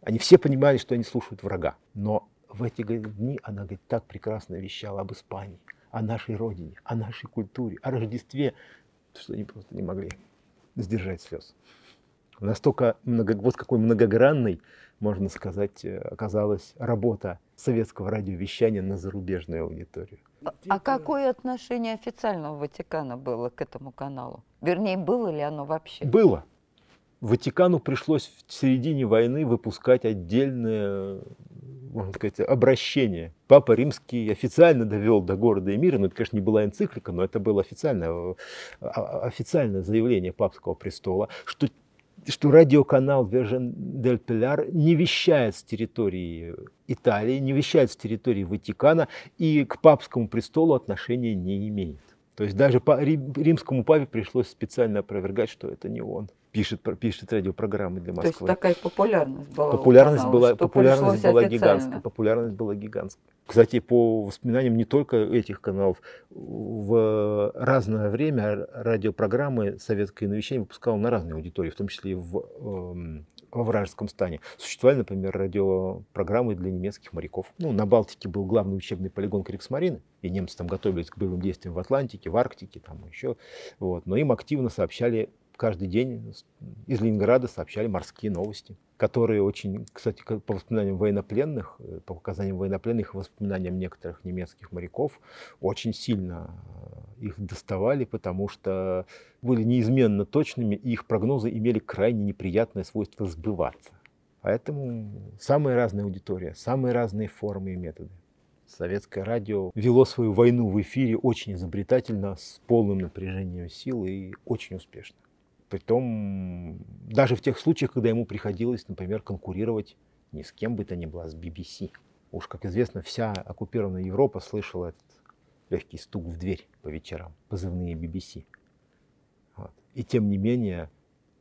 Они все понимали, что они слушают врага. Но в эти дни она говорит, так прекрасно вещала об Испании, о нашей родине, о нашей культуре, о Рождестве, что они просто не могли сдержать слез. Настолько много, вот какой многогранной, можно сказать, э, оказалась работа советского радиовещания на зарубежную аудиторию. А, а какое отношение официального Ватикана было к этому каналу? Вернее, было ли оно вообще? Было. Ватикану пришлось в середине войны выпускать отдельное можно сказать, обращение. Папа Римский официально довел до города и мира, но это, конечно, не была энциклика, но это было официальное, а, официальное заявление папского престола, что что радиоканал Virgin del Pilar не вещает с территории Италии, не вещает с территории Ватикана и к папскому престолу отношения не имеет. То есть даже по римскому папе пришлось специально опровергать, что это не он пишет, пишет радиопрограммы для Москвы. То есть такая популярность была. Популярность была, популярность была гигантская. Популярность была гигантская. Кстати, по воспоминаниям не только этих каналов, в разное время радиопрограммы советское навещание выпускало на разные аудитории, в том числе и в, э, во вражеском стане. Существовали, например, радиопрограммы для немецких моряков. Ну, на Балтике был главный учебный полигон Криксмарины, и немцы там готовились к боевым действиям в Атлантике, в Арктике, там еще. Вот. Но им активно сообщали каждый день из Ленинграда сообщали морские новости, которые очень, кстати, по воспоминаниям военнопленных, э, по показаниям военнопленных, воспоминаниям некоторых немецких моряков, очень сильно э, их доставали, потому что были неизменно точными, и их прогнозы имели крайне неприятное свойство сбываться. Поэтому самая разная аудитория, самые разные формы и методы. Советское радио вело свою войну в эфире очень изобретательно, с полным напряжением сил и очень успешно. Притом даже в тех случаях, когда ему приходилось, например, конкурировать ни с кем бы то ни было, с BBC. Уж, как известно, вся оккупированная Европа слышала этот легкий стук в дверь по вечерам, позывные BBC. Вот. И тем не менее,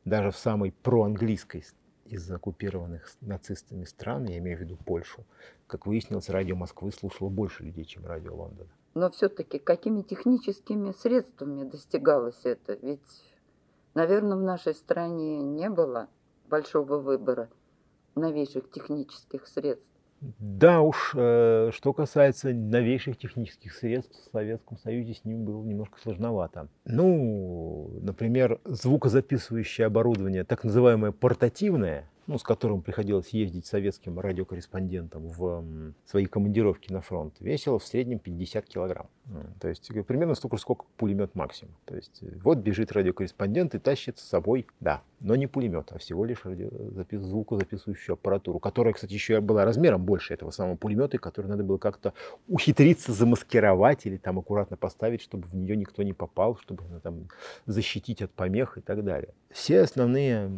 даже в самой проанглийской из оккупированных нацистами стран, я имею в виду Польшу, как выяснилось, радио Москвы слушало больше людей, чем радио Лондона. Но все-таки какими техническими средствами достигалось это? Ведь Наверное, в нашей стране не было большого выбора новейших технических средств. Да уж, э, что касается новейших технических средств, в Советском Союзе с ним было немножко сложновато. Ну, например, звукозаписывающее оборудование, так называемое портативное, ну, с которым приходилось ездить советским радиокорреспондентам в свои командировки на фронт, весило в среднем 50 килограмм. То есть э, примерно столько, сколько пулемет максимум. То есть э, вот бежит радиокорреспондент и тащит с собой, да, но не пулемет, а всего лишь радиозапис... звукозаписывающую аппаратуру, которая, кстати, еще была размером больше этого самого пулемета, который надо было как-то ухитриться замаскировать или там аккуратно поставить, чтобы в нее никто не попал, чтобы там защитить от помех и так далее. Все основные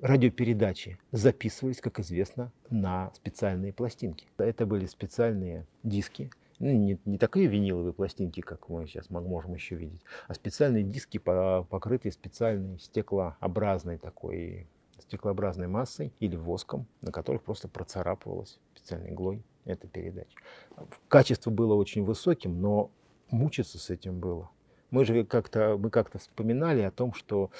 радиопередачи записывались, как известно, на специальные пластинки. Это были специальные диски, ну, не, не такие виниловые пластинки, как мы сейчас можем еще видеть, а специальные диски, покрытые специальной стеклообразной такой стеклообразной массой или воском, на которых просто процарапывалась специальной иглой эта передача. Качество было очень высоким, но мучиться с этим было. Мы же как-то мы как-то вспоминали о том, что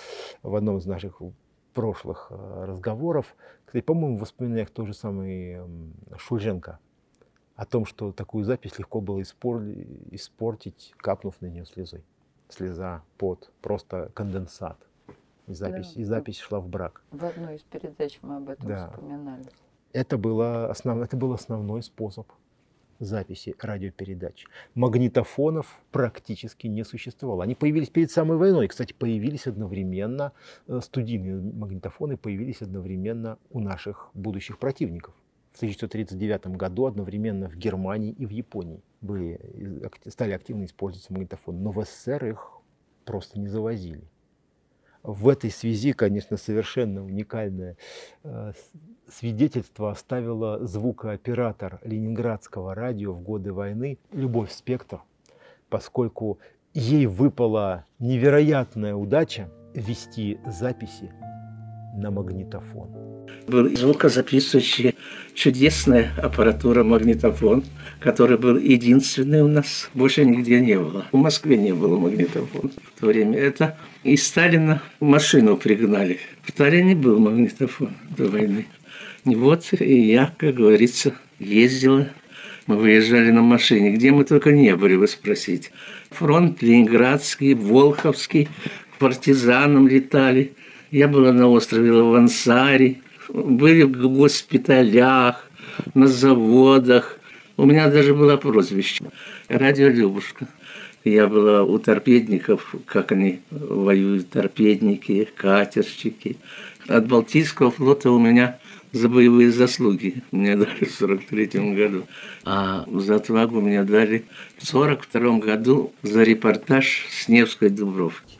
в одном из наших прошлых э, разговоров. Кстати, по-моему, в воспоминаниях тот же самый Шульженко о том, что такую запись легко было испортить, капнув на нее слезой. Слеза, пот, просто конденсат. И запись, да. и запись шла в брак. В одной из передач мы об этом да. вспоминали. Это, было основ... это был основной способ записи радиопередач. Магнитофонов практически не существовало. Они появились перед самой войной. Кстати, появились одновременно, э, студийные магнитофоны появились одновременно у наших будущих противников. В 1939 году одновременно в Германии и в Японии были, стали активно использоваться магнитофоны. Но в СССР их просто не завозили. В этой связи, конечно, совершенно уникальное э, свидетельство оставила звукооператор ленинградского радио в годы войны Любовь Спектр, поскольку ей выпала невероятная удача вести записи на магнитофон. Был звукозаписывающая чудесная аппаратура магнитофон, который был единственный у нас. Больше нигде не было. В Москве не было магнитофона в то время. Это из Сталина машину пригнали. В Сталине был магнитофон до войны. Вот и я, как говорится, ездила. Мы выезжали на машине. Где мы только не были, вы спросите. Фронт Ленинградский, Волховский, партизанам летали. Я была на острове Лавансари, были в госпиталях, на заводах. У меня даже было прозвище «Радио Любушка». Я была у торпедников, как они воюют, торпедники, катерщики. От Балтийского флота у меня за боевые заслуги мне дали в 43 году. А за отвагу мне дали в 42 году за репортаж с Невской Дубровки.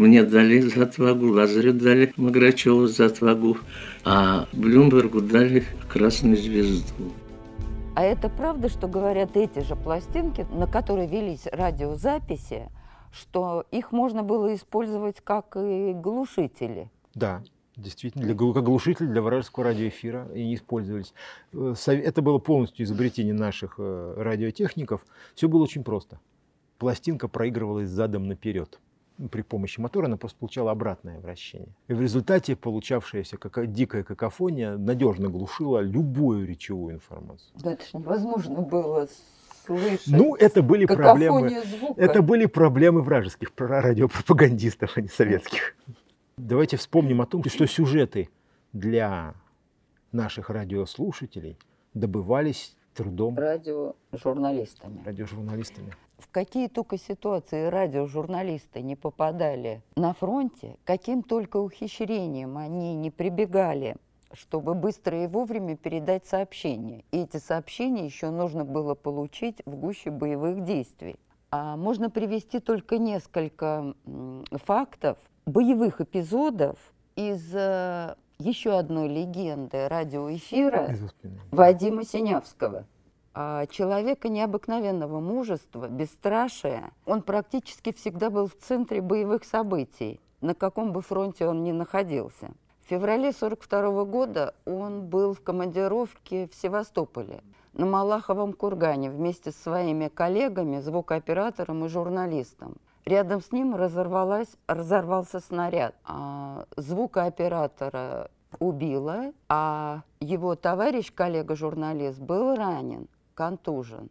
Мне дали за отвагу, Лазарю дали Маграчеву за отвагу, а Блюмбергу дали Красную Звезду. А это правда, что говорят эти же пластинки, на которые велись радиозаписи, что их можно было использовать как и глушители? Да, действительно, для, как глушитель для вражеского радиоэфира и не использовались. Э, это было полностью изобретение наших э, радиотехников. Все было очень просто. Пластинка проигрывалась задом наперед при помощи мотора она просто получала обратное вращение. И в результате получавшаяся как дикая какофония надежно глушила любую речевую информацию. Да это же невозможно было слышать. Ну, это были проблемы. Звука. Это были проблемы вражеских радиопропагандистов, а не советских. Давайте вспомним о том, что сюжеты для наших радиослушателей добывались трудом радиожурналистами. Радиожурналистами в какие только ситуации радиожурналисты не попадали на фронте, каким только ухищрением они не прибегали, чтобы быстро и вовремя передать сообщения. И эти сообщения еще нужно было получить в гуще боевых действий. А можно привести только несколько фактов, боевых эпизодов из э, еще одной легенды радиоэфира Вадима Синявского – человека необыкновенного мужества, бесстрашия. Он практически всегда был в центре боевых событий, на каком бы фронте он ни находился. В феврале 1942 года он был в командировке в Севастополе, на Малаховом кургане вместе с своими коллегами, звукооператором и журналистом. Рядом с ним разорвалась, разорвался снаряд. А звукооператора убило, а его товарищ, коллега-журналист, был ранен контужен.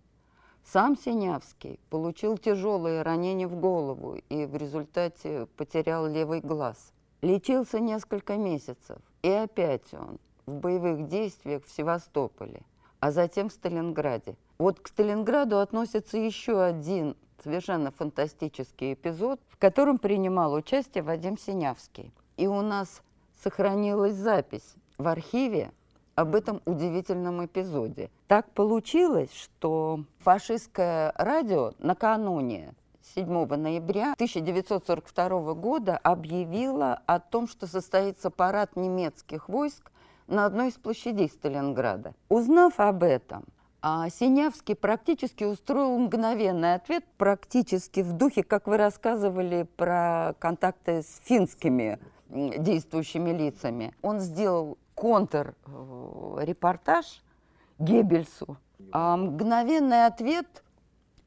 Сам Синявский получил тяжелые ранения в голову и в результате потерял левый глаз. Лечился несколько месяцев, и опять он в боевых действиях в Севастополе, а затем в Сталинграде. Вот к Сталинграду относится еще один совершенно фантастический эпизод, в котором принимал участие Вадим Синявский. И у нас сохранилась запись в архиве об этом удивительном эпизоде. Так получилось, что фашистское радио накануне 7 ноября 1942 года объявило о том, что состоится парад немецких войск на одной из площадей Сталинграда. Узнав об этом, а Синявский практически устроил мгновенный ответ, практически в духе, как вы рассказывали про контакты с финскими действующими лицами. Он сделал контррепортаж э, Геббельсу. А мгновенный ответ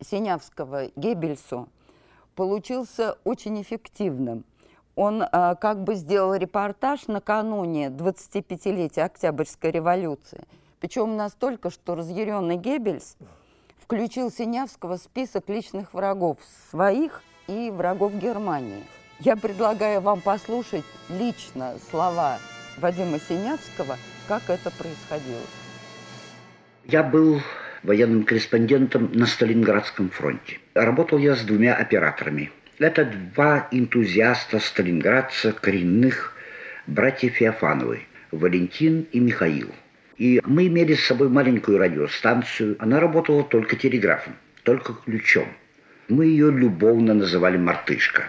Синявского Геббельсу получился очень эффективным. Он а, как бы сделал репортаж накануне 25-летия Октябрьской революции. Причем настолько, что разъяренный Геббельс включил Синявского в список личных врагов своих и врагов Германии. Я предлагаю вам послушать лично слова Вадима Синявского как это происходило. Я был военным корреспондентом на Сталинградском фронте. Работал я с двумя операторами. Это два энтузиаста сталинградца коренных братьев Феофановы, Валентин и Михаил. И мы имели с собой маленькую радиостанцию. Она работала только телеграфом, только ключом. Мы ее любовно называли «Мартышка».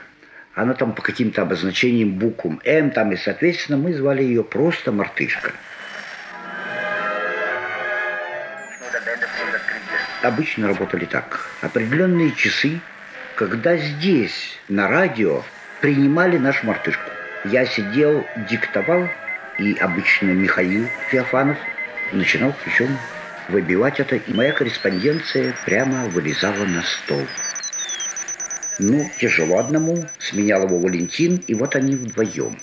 Она там по каким-то обозначениям буквам «М», там, и, соответственно, мы звали ее просто «Мартышка». Обычно работали так. Определенные часы, когда здесь, на радио, принимали нашу мартышку. Я сидел, диктовал, и обычно Михаил Феофанов начинал причем выбивать это, и моя корреспонденция прямо вылезала на стол. Ну, тяжело одному, сменял его Валентин, и вот они вдвоем.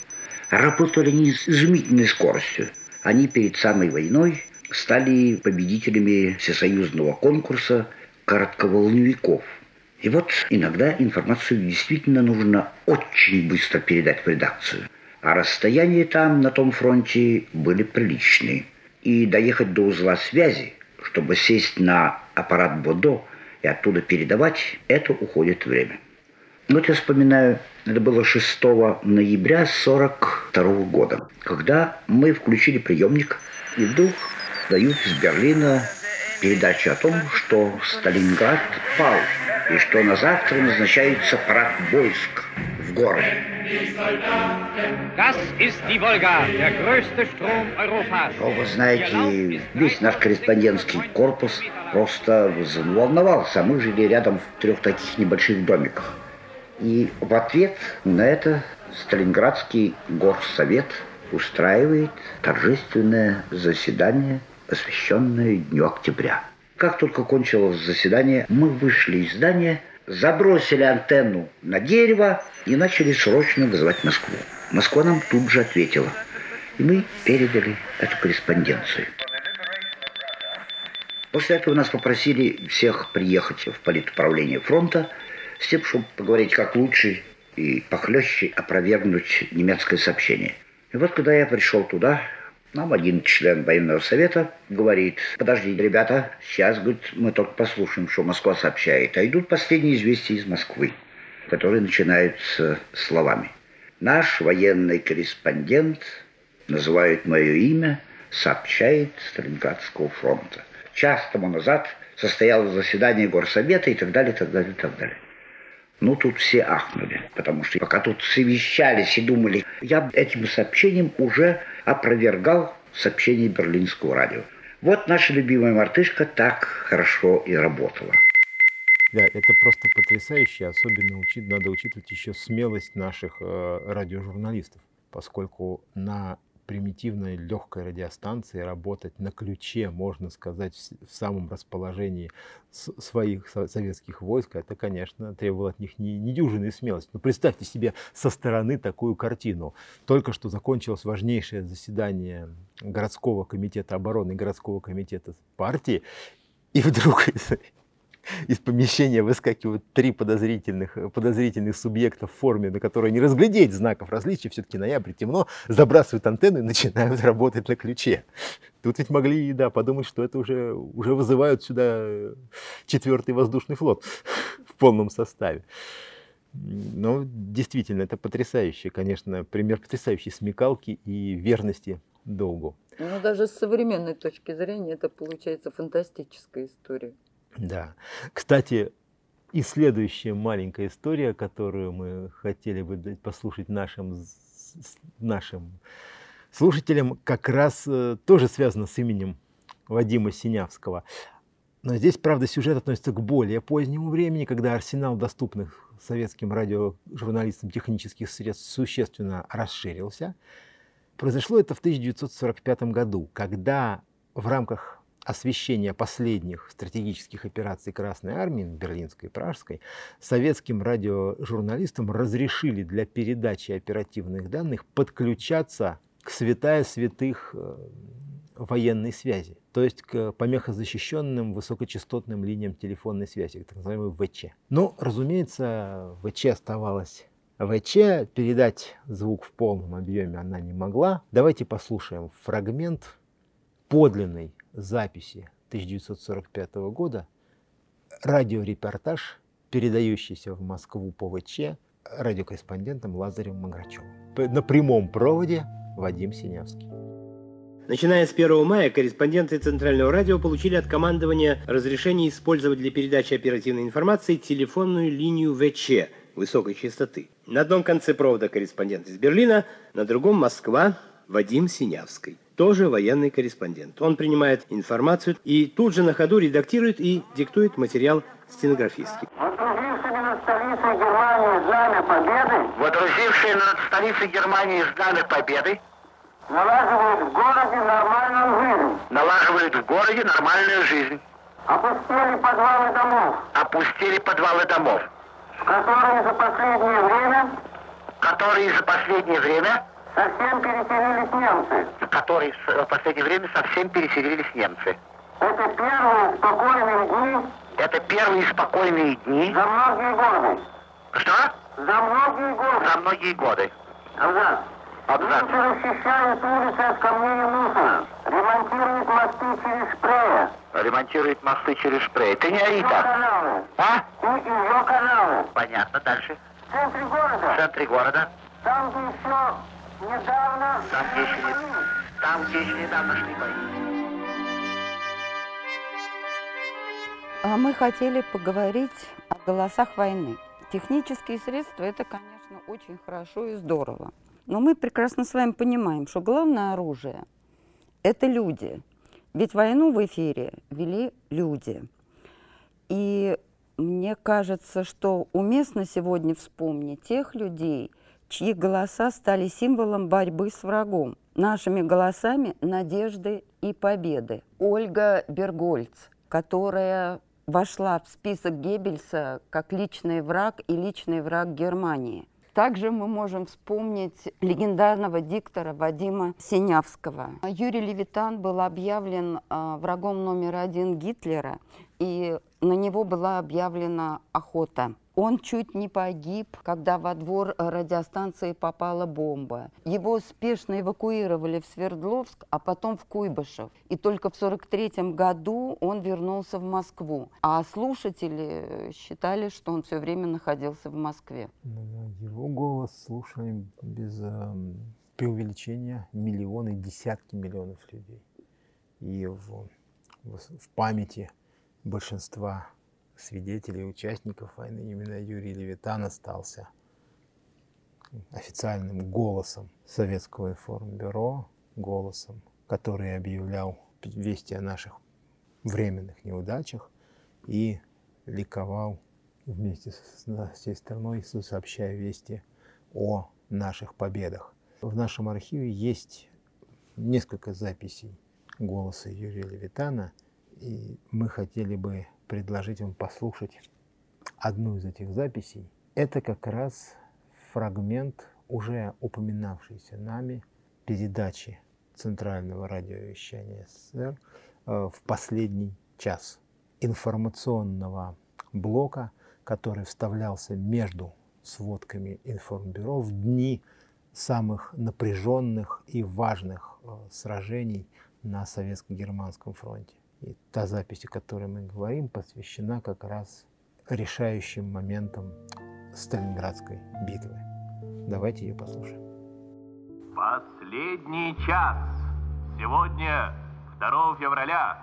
Работали они с изумительной скоростью. Они перед самой войной стали победителями всесоюзного конкурса коротковолновиков. И вот иногда информацию действительно нужно очень быстро передать в редакцию. А расстояния там, на том фронте, были приличные. И доехать до узла связи, чтобы сесть на аппарат Бодо – и оттуда передавать, это уходит время. Вот я вспоминаю, это было 6 ноября 42 года, когда мы включили приемник, и вдруг дают из Берлина передачу о том, что Сталинград пал, и что на завтра назначается парад войск в городе. Das ist die Wolga, der größte Strom Europas. Ну, вы знаете, весь наш корреспондентский корпус просто волновался. Мы жили рядом в трех таких небольших домиках. И в ответ на это Сталинградский горсовет устраивает торжественное заседание, посвященное Дню Октября. Как только кончилось заседание, мы вышли из здания, забросили антенну на дерево и начали срочно вызывать Москву. Москва нам тут же ответила. И мы передали эту корреспонденцию. После этого нас попросили всех приехать в политуправление фронта с тем, чтобы поговорить как лучше и похлеще опровергнуть немецкое сообщение. И вот когда я пришел туда, нам один член военного совета говорит, подождите, ребята, сейчас, говорит, мы только послушаем, что Москва сообщает. А идут последние известия из Москвы, которые начинаются словами. Наш военный корреспондент, называет мое имя, сообщает Сталинградского фронта час тому назад состоялось заседание горсовета и так далее, и так далее, и так далее. Ну, тут все ахнули, потому что пока тут совещались и думали, я этим сообщением уже опровергал сообщение берлинского радио. Вот наша любимая мартышка так хорошо и работала. Да, это просто потрясающе, особенно учит, надо учитывать еще смелость наших э, радиожурналистов, поскольку на примитивной легкой радиостанции работать на ключе, можно сказать, в самом расположении своих советских войск, это, конечно, требовало от них не, недюжинной смелости. Но представьте себе со стороны такую картину. Только что закончилось важнейшее заседание городского комитета обороны, городского комитета партии, и вдруг из помещения выскакивают три подозрительных, подозрительных субъекта в форме, на которой не разглядеть знаков различия, все-таки ноябрь, темно, забрасывают антенны и начинают [LAUGHS] работать на ключе. Тут ведь могли, да, подумать, что это уже, уже вызывают сюда четвертый воздушный флот [LAUGHS] в полном составе. Но действительно, это потрясающе, конечно, пример потрясающей смекалки и верности долгу. Ну, даже с современной точки зрения это получается фантастическая история. Да. Кстати, и следующая маленькая история, которую мы хотели бы послушать нашим, нашим слушателям, как раз э, тоже связана с именем Вадима Синявского. Но здесь, правда, сюжет относится к более позднему времени, когда арсенал доступных советским радиожурналистам технических средств существенно расширился. Произошло это в 1945 году, когда в рамках освещения последних стратегических операций Красной Армии, Берлинской и Пражской, советским радиожурналистам разрешили для передачи оперативных данных подключаться к святая святых э, военной связи, то есть к помехозащищенным высокочастотным линиям телефонной связи, так называемой ВЧ. Но, разумеется, ВЧ оставалась ВЧ, передать звук в полном объеме она не могла. Давайте послушаем фрагмент подлинной записи 1945 года радиорепортаж, передающийся в Москву по ВЧ радиокорреспондентом Лазарем Маграчевым. На прямом проводе Вадим Синявский. Начиная с 1 мая корреспонденты Центрального радио получили от командования разрешение использовать для передачи оперативной информации телефонную линию ВЧ высокой частоты. На одном конце провода корреспондент из Берлина, на другом Москва Вадим Синявский тоже военный корреспондент. Он принимает информацию и тут же на ходу редактирует и диктует материал стенографистки. Водрузившие над столицей Германии знамя победы, Водрузившие над столицей Германии знамя победы налаживают в городе нормальную жизнь. налаживают в городе нормальную жизнь. Опустили подвалы домов, Опустили подвалы домов, которые за последнее время которые за последнее время, совсем переселились немцы. в которые в последнее время совсем переселились немцы. Это первые спокойные дни Это первые спокойные дни за многие годы. Что? За многие годы. за многие годы. Абзац. Абзац. Немцы расчищают улицы от камней и мусора, ремонтируют мосты через Шпрея, Ремонтирует мосты через шпрей. Ты не ори так. А? и ее каналы. Понятно, дальше. В центре В города, центре города, там, где еще недавно... Там, где еще не- там, где еще недавно шли бои. А мы хотели поговорить о голосах войны. Технические средства – это, конечно, очень хорошо и здорово. Но мы прекрасно с вами понимаем, что главное оружие – это люди. Ведь войну в эфире вели люди. И мне кажется, что уместно сегодня вспомнить тех людей, чьи голоса стали символом борьбы с врагом, нашими голосами надежды и победы. Ольга Бергольц, которая вошла в список Геббельса как личный враг и личный враг Германии. Также мы можем вспомнить легендарного диктора Вадима Синявского. Юрий Левитан был объявлен а, врагом номер один Гитлера, и на него была объявлена охота. Он чуть не погиб, когда во двор радиостанции попала бомба. Его спешно эвакуировали в Свердловск, а потом в Куйбышев. И только в 1943 году он вернулся в Москву. А слушатели считали, что он все время находился в Москве. Ну, Его голос слушали без эм, преувеличения миллионы, десятки миллионов людей. И в, в памяти большинства свидетелей, участников войны именно Юрий Левитан остался официальным голосом Советского информбюро, голосом, который объявлял вести о наших временных неудачах и ликовал вместе с на- всей страной, со- сообщая вести о наших победах. В нашем архиве есть несколько записей голоса Юрия Левитана, и мы хотели бы предложить вам послушать одну из этих записей. Это как раз фрагмент уже упоминавшейся нами передачи Центрального радиовещания СССР э, в последний час информационного блока, который вставлялся между сводками информбюро в дни самых напряженных и важных э, сражений на Советско-Германском фронте. И та запись, о которой мы говорим, посвящена как раз решающим моментам Сталинградской битвы. Давайте ее послушаем. Последний час. Сегодня, 2 февраля,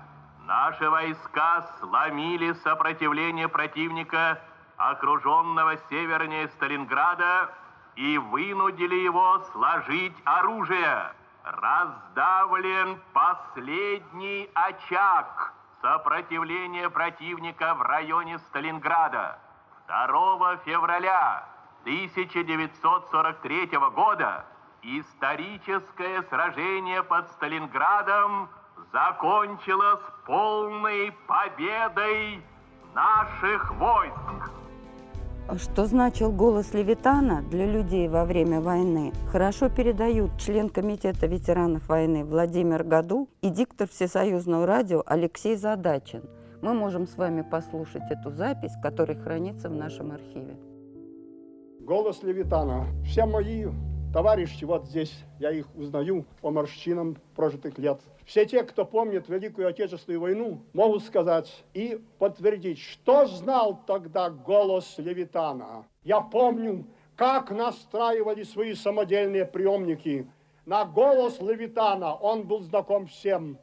наши войска сломили сопротивление противника, окруженного севернее Сталинграда, и вынудили его сложить оружие. Раздавлен последний очаг сопротивления противника в районе Сталинграда. 2 февраля 1943 года историческое сражение под Сталинградом закончилось полной победой наших войск. Что значил голос Левитана для людей во время войны, хорошо передают член Комитета ветеранов войны Владимир Году и диктор Всесоюзного радио Алексей Задачин. Мы можем с вами послушать эту запись, которая хранится в нашем архиве. Голос Левитана. Все мои товарищи, вот здесь я их узнаю по морщинам прожитых лет. Все те, кто помнит Великую Отечественную войну, могут сказать и подтвердить, что знал тогда голос Левитана. Я помню, как настраивали свои самодельные приемники. На голос Левитана он был знаком всем.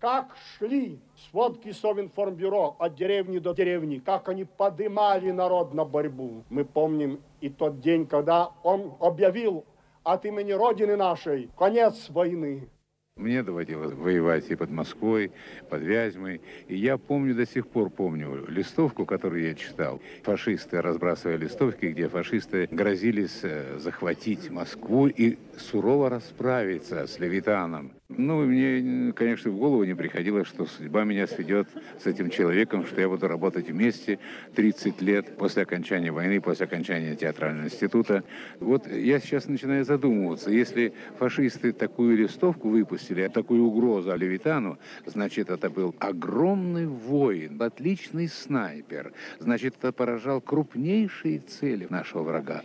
Как шли сводки Совинформбюро от деревни до деревни, как они подымали народ на борьбу. Мы помним и тот день, когда он объявил от имени Родины нашей конец войны. Мне доводилось воевать и под Москвой, под Вязьмой. И я помню, до сих пор помню листовку, которую я читал. Фашисты разбрасывали листовки, где фашисты грозились э, захватить Москву и сурово расправиться с Левитаном. Ну, мне, конечно, в голову не приходило, что судьба меня сведет с этим человеком, что я буду работать вместе 30 лет после окончания войны, после окончания театрального института. Вот я сейчас начинаю задумываться, если фашисты такую листовку выпустили, такую угрозу Левитану, значит, это был огромный воин, отличный снайпер, значит, это поражал крупнейшие цели нашего врага.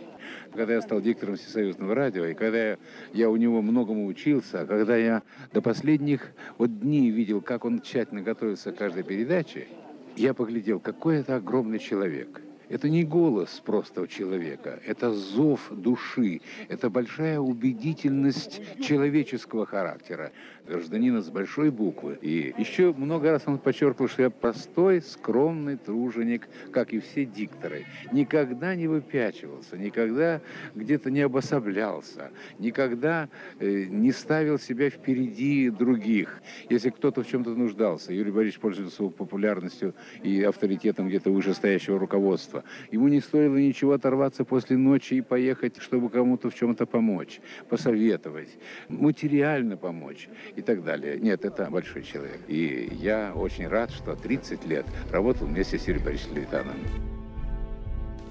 Когда я стал диктором Всесоюзного радио, и когда я у него многому учился, когда я до последних вот дней видел, как он тщательно готовится к каждой передаче, я поглядел, какой это огромный человек – это не голос просто у человека, это зов души, это большая убедительность человеческого характера, гражданина с большой буквы. И еще много раз он подчеркнул, что я простой, скромный труженик, как и все дикторы. Никогда не выпячивался, никогда где-то не обособлялся, никогда э, не ставил себя впереди других. Если кто-то в чем-то нуждался, Юрий Борисович пользуется популярностью и авторитетом где-то вышестоящего руководства. Ему не стоило ничего оторваться после ночи и поехать, чтобы кому-то в чем-то помочь, посоветовать, материально помочь и так далее. Нет, это большой человек. И я очень рад, что 30 лет работал вместе с Юрием Борисовичем Левитаном.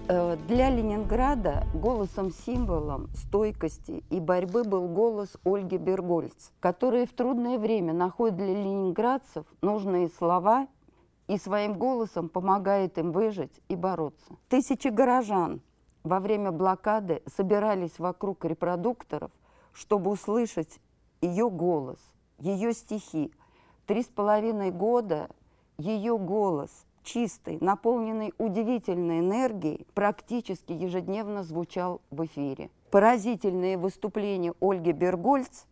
Э, для Ленинграда голосом-символом стойкости и борьбы был голос Ольги Бергольц, которая в трудное время находит для ленинградцев нужные слова и своим голосом помогает им выжить и бороться. Тысячи горожан во время блокады собирались вокруг репродукторов, чтобы услышать ее голос, ее стихи. Три с половиной года ее голос, чистый, наполненный удивительной энергией, практически ежедневно звучал в эфире. Поразительные выступления Ольги Бергольц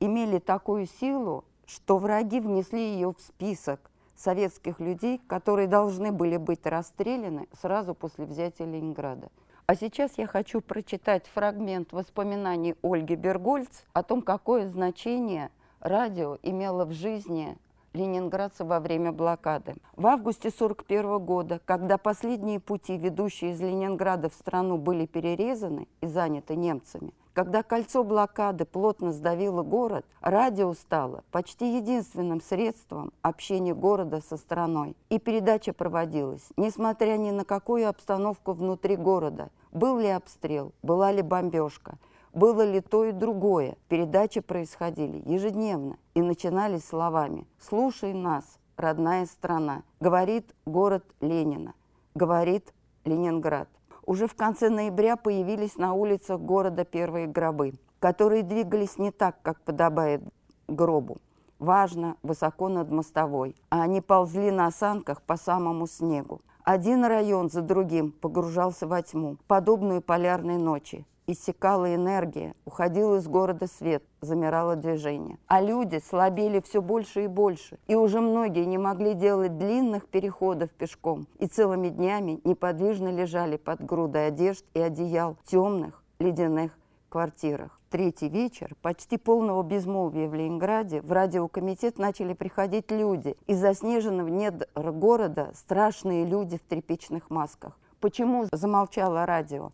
имели такую силу, что враги внесли ее в список советских людей, которые должны были быть расстреляны сразу после взятия Ленинграда. А сейчас я хочу прочитать фрагмент воспоминаний Ольги Бергольц о том, какое значение радио имело в жизни ленинградцев во время блокады. В августе 1941 года, когда последние пути, ведущие из Ленинграда в страну, были перерезаны и заняты немцами, когда кольцо блокады плотно сдавило город, радио стало почти единственным средством общения города со страной. И передача проводилась, несмотря ни на какую обстановку внутри города. Был ли обстрел, была ли бомбежка, было ли то и другое. Передачи происходили ежедневно и начинались словами «Слушай нас, родная страна», говорит город Ленина, говорит Ленинград. Уже в конце ноября появились на улицах города первые гробы, которые двигались не так, как подобает гробу. Важно, высоко над мостовой, а они ползли на осанках по самому снегу. Один район за другим погружался во тьму, подобную полярной ночи иссякала энергия, уходил из города свет, замирало движение. А люди слабели все больше и больше, и уже многие не могли делать длинных переходов пешком, и целыми днями неподвижно лежали под грудой одежд и одеял в темных ледяных квартирах. Третий вечер, почти полного безмолвия в Ленинграде, в радиокомитет начали приходить люди. Из заснеженного недр города страшные люди в тряпичных масках. Почему замолчало радио?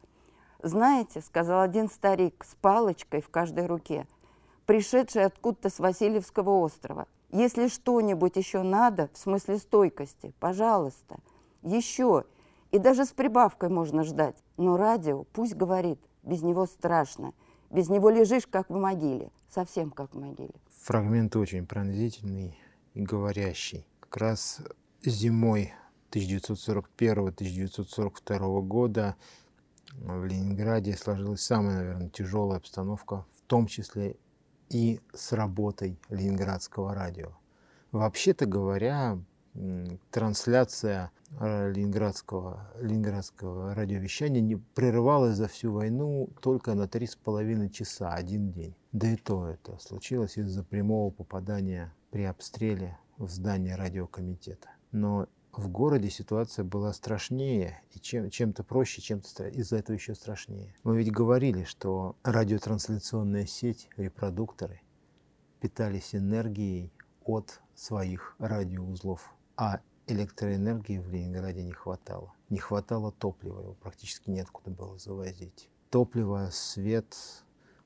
«Знаете, — сказал один старик с палочкой в каждой руке, пришедший откуда-то с Васильевского острова, если что-нибудь еще надо, в смысле стойкости, пожалуйста, еще, и даже с прибавкой можно ждать. Но радио пусть говорит, без него страшно, без него лежишь, как в могиле, совсем как в могиле». Фрагмент очень пронзительный и говорящий. Как раз зимой 1941-1942 года в Ленинграде сложилась самая, наверное, тяжелая обстановка, в том числе и с работой Ленинградского радио. Вообще-то говоря, трансляция э, ленинградского, ленинградского радиовещания не прерывалась за всю войну только на три с половиной часа, один день. Да и то это случилось из-за прямого попадания при обстреле в здание радиокомитета. Но в городе ситуация была страшнее, и чем, чем-то проще, чем-то из-за этого еще страшнее. Мы ведь говорили, что радиотрансляционная сеть, репродукторы питались энергией от своих радиоузлов, а электроэнергии в Ленинграде не хватало. Не хватало топлива, его практически неоткуда было завозить. Топливо, свет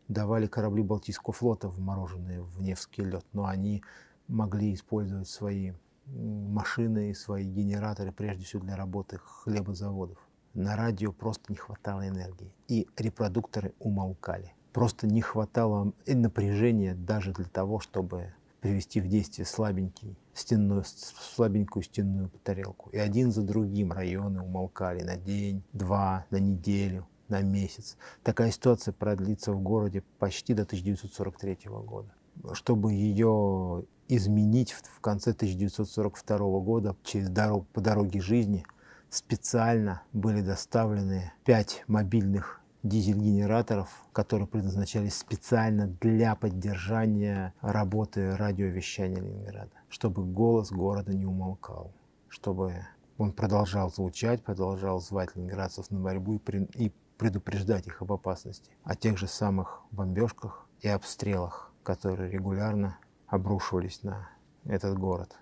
давали корабли Балтийского флота, вмороженные в Невский лед, но они могли использовать свои машины и свои генераторы, прежде всего для работы хлебозаводов. На радио просто не хватало энергии, и репродукторы умолкали. Просто не хватало напряжения даже для того, чтобы привести в действие слабенький стенную, слабенькую стенную тарелку. И один за другим районы умолкали на день, два, на неделю, на месяц. Такая ситуация продлится в городе почти до 1943 года. Чтобы ее изменить в конце 1942 года через дорогу, по дороге жизни специально были доставлены пять мобильных дизель-генераторов, которые предназначались специально для поддержания работы радиовещания Ленинграда, чтобы голос города не умолкал, чтобы он продолжал звучать, продолжал звать ленинградцев на борьбу и, при, и предупреждать их об опасности, о тех же самых бомбежках и обстрелах, которые регулярно обрушивались на этот город.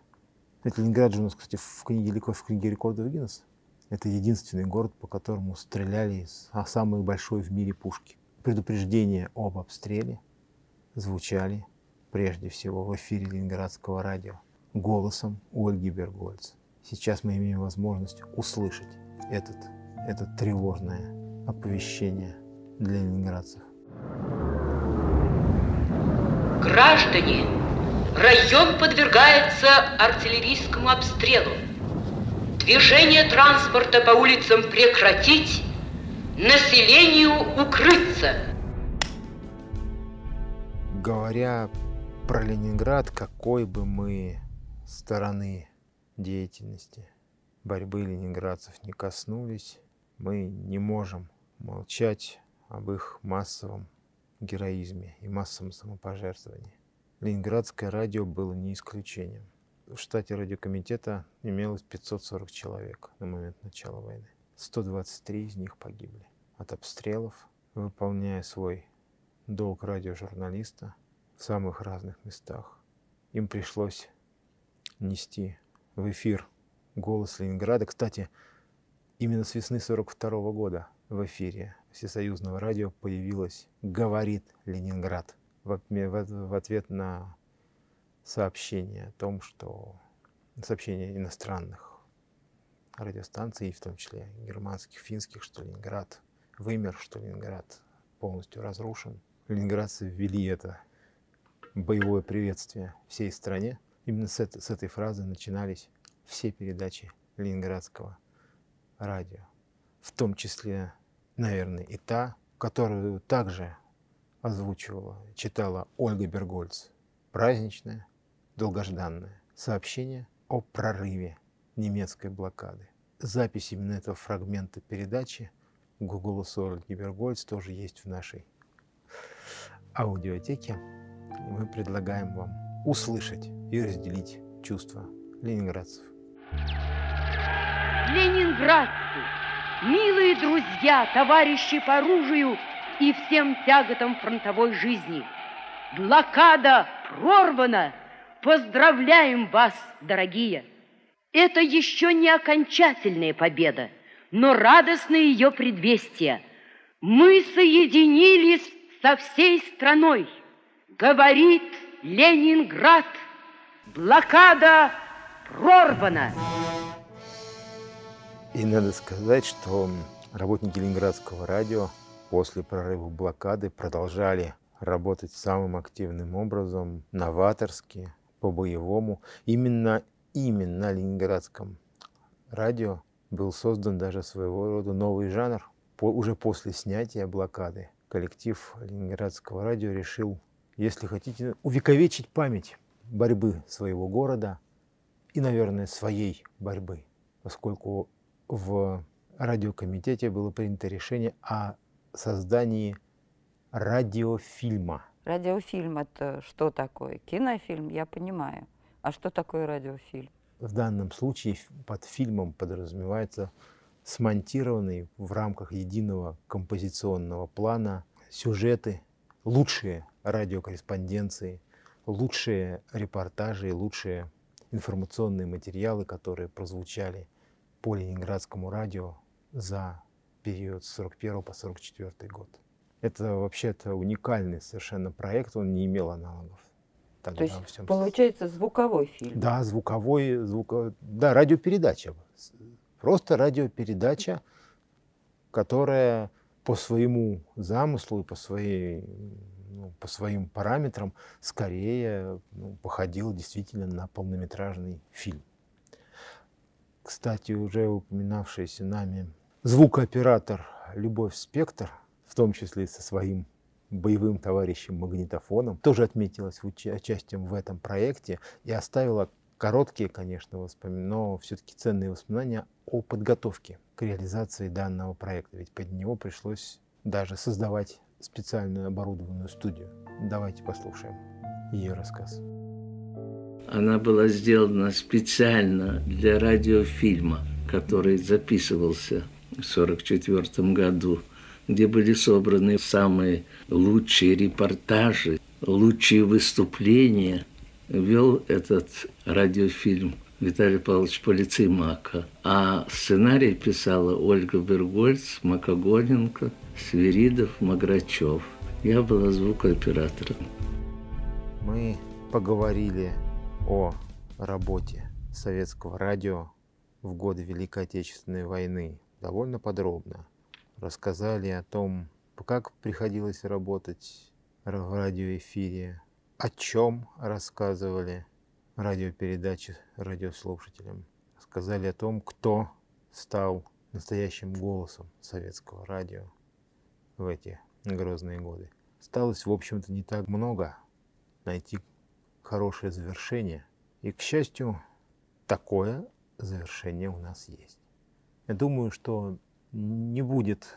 Это Ленинград же у нас, кстати, в книге, в книге рекордов Гиннесса. Это единственный город, по которому стреляли из а самой большой в мире пушки. Предупреждения об обстреле звучали прежде всего в эфире Ленинградского радио голосом Ольги Бергольц. Сейчас мы имеем возможность услышать этот, это тревожное оповещение для ленинградцев. Граждане, район подвергается артиллерийскому обстрелу. Движение транспорта по улицам прекратить, населению укрыться. Говоря про Ленинград, какой бы мы стороны деятельности борьбы ленинградцев не коснулись, мы не можем молчать об их массовом героизме и массовом самопожертвовании. Ленинградское радио было не исключением в штате радиокомитета имелось 540 человек на момент начала войны. 123 из них погибли от обстрелов, выполняя свой долг радиожурналиста в самых разных местах. Им пришлось нести в эфир голос Ленинграда. Кстати, именно с весны 42 года в эфире Всесоюзного радио появилась «Говорит Ленинград» в ответ на сообщения о том, что сообщения иностранных радиостанций, в том числе германских, финских, что Ленинград вымер, что Ленинград полностью разрушен. Ленинградцы ввели это боевое приветствие всей стране. Именно с, это, с этой фразы начинались все передачи ленинградского радио. В том числе, наверное, и та, которую также озвучивала, читала Ольга Бергольц. Праздничная, долгожданное сообщение о прорыве немецкой блокады. Запись именно этого фрагмента передачи Google Soul Гибергольц тоже есть в нашей аудиотеке. И мы предлагаем вам услышать и разделить чувства ленинградцев. Ленинградцы, милые друзья, товарищи по оружию и всем тяготам фронтовой жизни. Блокада прорвана! Поздравляем вас, дорогие! Это еще не окончательная победа, но радостное ее предвестие. Мы соединились со всей страной. Говорит Ленинград. Блокада прорвана. И надо сказать, что работники Ленинградского радио после прорыва блокады продолжали работать самым активным образом, новаторски, по-боевому. Именно, именно на ленинградском радио был создан даже своего рода новый жанр по, уже после снятия блокады коллектив Ленинградского радио решил, если хотите, увековечить память борьбы своего города и, наверное, своей борьбы, поскольку в радиокомитете было принято решение о создании радиофильма. Радиофильм это что такое? Кинофильм, я понимаю. А что такое радиофильм? В данном случае под фильмом подразумевается смонтированные в рамках единого композиционного плана сюжеты, лучшие радиокорреспонденции, лучшие репортажи, лучшие информационные материалы, которые прозвучали по Ленинградскому радио за период с 41 по 44 год. Это вообще-то уникальный совершенно проект, он не имел аналогов. Тогда То есть всем... получается звуковой фильм? Да, звуковой, звуко... да, радиопередача. Просто радиопередача, которая по своему замыслу и по, своей, ну, по своим параметрам скорее ну, походила действительно на полнометражный фильм. Кстати, уже упоминавшийся нами звукооператор Любовь Спектр, в том числе со своим боевым товарищем магнитофоном, тоже отметилась участием в этом проекте и оставила короткие, конечно, воспоминания, но все-таки ценные воспоминания о подготовке к реализации данного проекта. Ведь под него пришлось даже создавать специальную оборудованную студию. Давайте послушаем ее рассказ. Она была сделана специально для радиофильма, который записывался в 1944 году, где были собраны самые лучшие репортажи, лучшие выступления. Вел этот радиофильм Виталий Павлович Полицеймака, а сценарий писала Ольга Бергольц, Макогоненко, Свиридов, Маграчев. Я была звукооператором. Мы поговорили о работе советского радио в годы Великой Отечественной войны довольно подробно. Рассказали о том, как приходилось работать в радиоэфире, о чем рассказывали радиопередачи радиослушателям. Рассказали о том, кто стал настоящим голосом советского радио в эти грозные годы. Осталось, в общем-то, не так много найти хорошее завершение. И, к счастью, такое завершение у нас есть. Я думаю, что не будет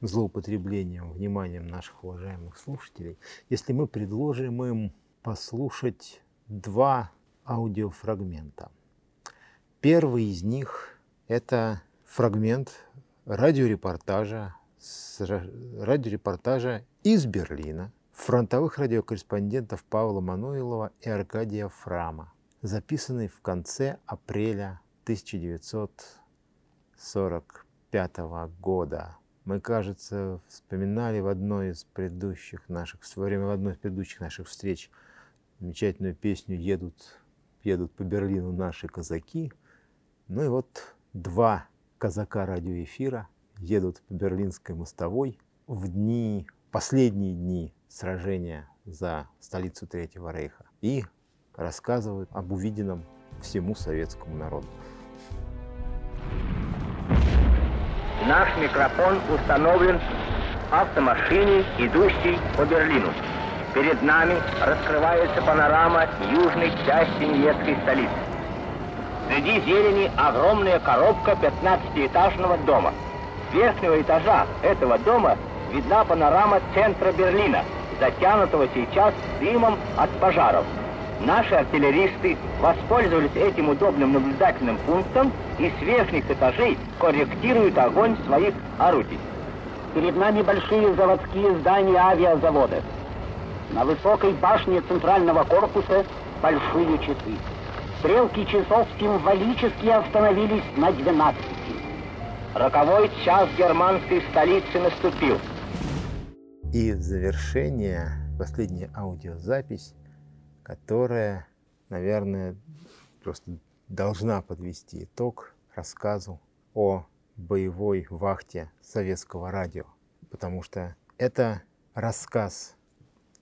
злоупотреблением вниманием наших уважаемых слушателей, если мы предложим им послушать два аудиофрагмента. Первый из них – это фрагмент радиорепортажа, радиорепортажа из Берлина фронтовых радиокорреспондентов Павла Мануилова и Аркадия Фрама, записанный в конце апреля 1945 года. Мы, кажется, вспоминали в одной из предыдущих наших, во время одной из предыдущих наших встреч замечательную песню «Едут, едут по Берлину наши казаки». Ну и вот два казака радиоэфира едут по Берлинской мостовой в дни, последние дни сражения за столицу Третьего Рейха и рассказывают об увиденном всему советскому народу. Наш микрофон установлен в автомашине, идущей по Берлину. Перед нами раскрывается панорама южной части немецкой столицы. Среди зелени огромная коробка 15-этажного дома. С верхнего этажа этого дома видна панорама центра Берлина – затянутого сейчас дымом от пожаров. Наши артиллеристы воспользовались этим удобным наблюдательным пунктом и с верхних этажей корректируют огонь своих орудий. Перед нами большие заводские здания авиазавода. На высокой башне центрального корпуса большие часы. Стрелки часов символически остановились на 12. Роковой час германской столицы наступил. И в завершение последняя аудиозапись, которая, наверное, просто должна подвести итог рассказу о боевой вахте советского радио. Потому что это рассказ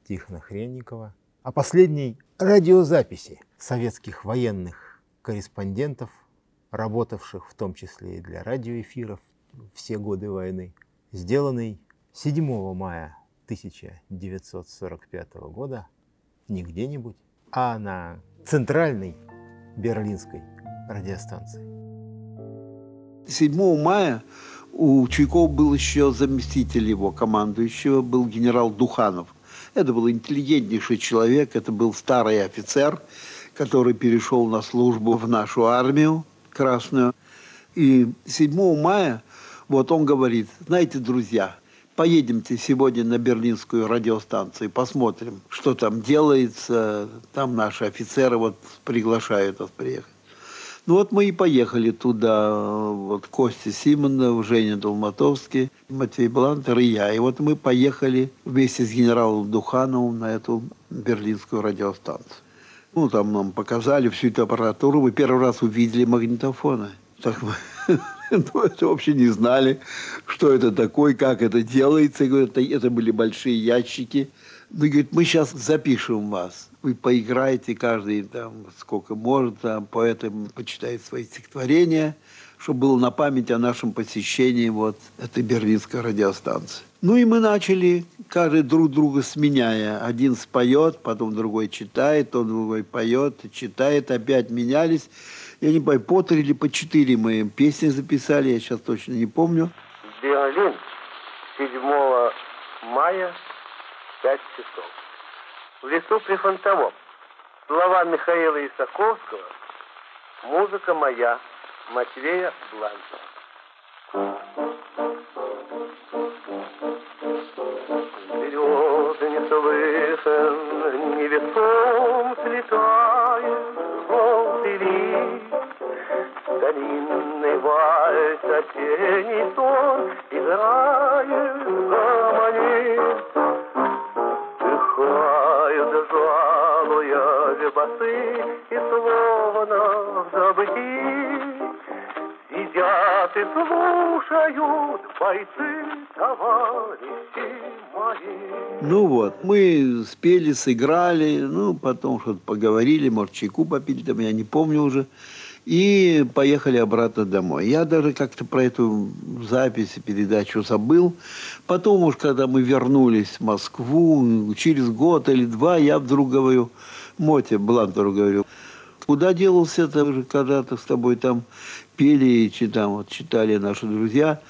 Тихона Хренникова о последней радиозаписи советских военных корреспондентов, работавших в том числе и для радиоэфиров все годы войны, сделанный 7 мая 1945 года не где-нибудь, а на центральной берлинской радиостанции. 7 мая у Чуйкова был еще заместитель его командующего, был генерал Духанов. Это был интеллигентнейший человек, это был старый офицер, который перешел на службу в нашу армию красную. И 7 мая вот он говорит, знаете, друзья, поедемте сегодня на берлинскую радиостанцию, посмотрим, что там делается. Там наши офицеры вот приглашают нас приехать. Ну вот мы и поехали туда, вот Костя Симонов, Женя Долматовский, Матвей Блантер и я. И вот мы поехали вместе с генералом Духановым на эту берлинскую радиостанцию. Ну, там нам показали всю эту аппаратуру. Мы первый раз увидели магнитофоны. Так мы [LAUGHS] [LAUGHS] ну, это вообще не знали, что это такое, как это делается. Говорят, это были большие ящики. Ну, говорит, мы сейчас запишем вас. Вы поиграете, каждый там сколько может, там поэты почитает свои стихотворения, чтобы было на память о нашем посещении вот этой берлинской радиостанции. Ну и мы начали, каждый друг друга сменяя. Один споет, потом другой читает, он другой поет, читает, опять менялись. Я не понимаю, по три или по четыре мы песни записали, я сейчас точно не помню. Берлин, 7 мая, 5 часов. В лесу при Фронтовом. Слова Михаила Исаковского, музыка моя, Матвея Бланта. Березы не слышен, невесом слетает, Старинный вальс, осенний сон, играет, гомонит. Дыхают, жалуя басы, и словно в Сидят и слушают бойцы, товарищи мои. Ну вот, мы спели, сыграли, ну, потом что-то поговорили, может, чайку попили, там, я не помню уже. И поехали обратно домой. Я даже как-то про эту запись, передачу забыл. Потом уж, когда мы вернулись в Москву, через год или два, я вдруг говорю, Моте Блантеру говорю, куда делался это, когда-то с тобой там пели, и там, вот, читали наши друзья.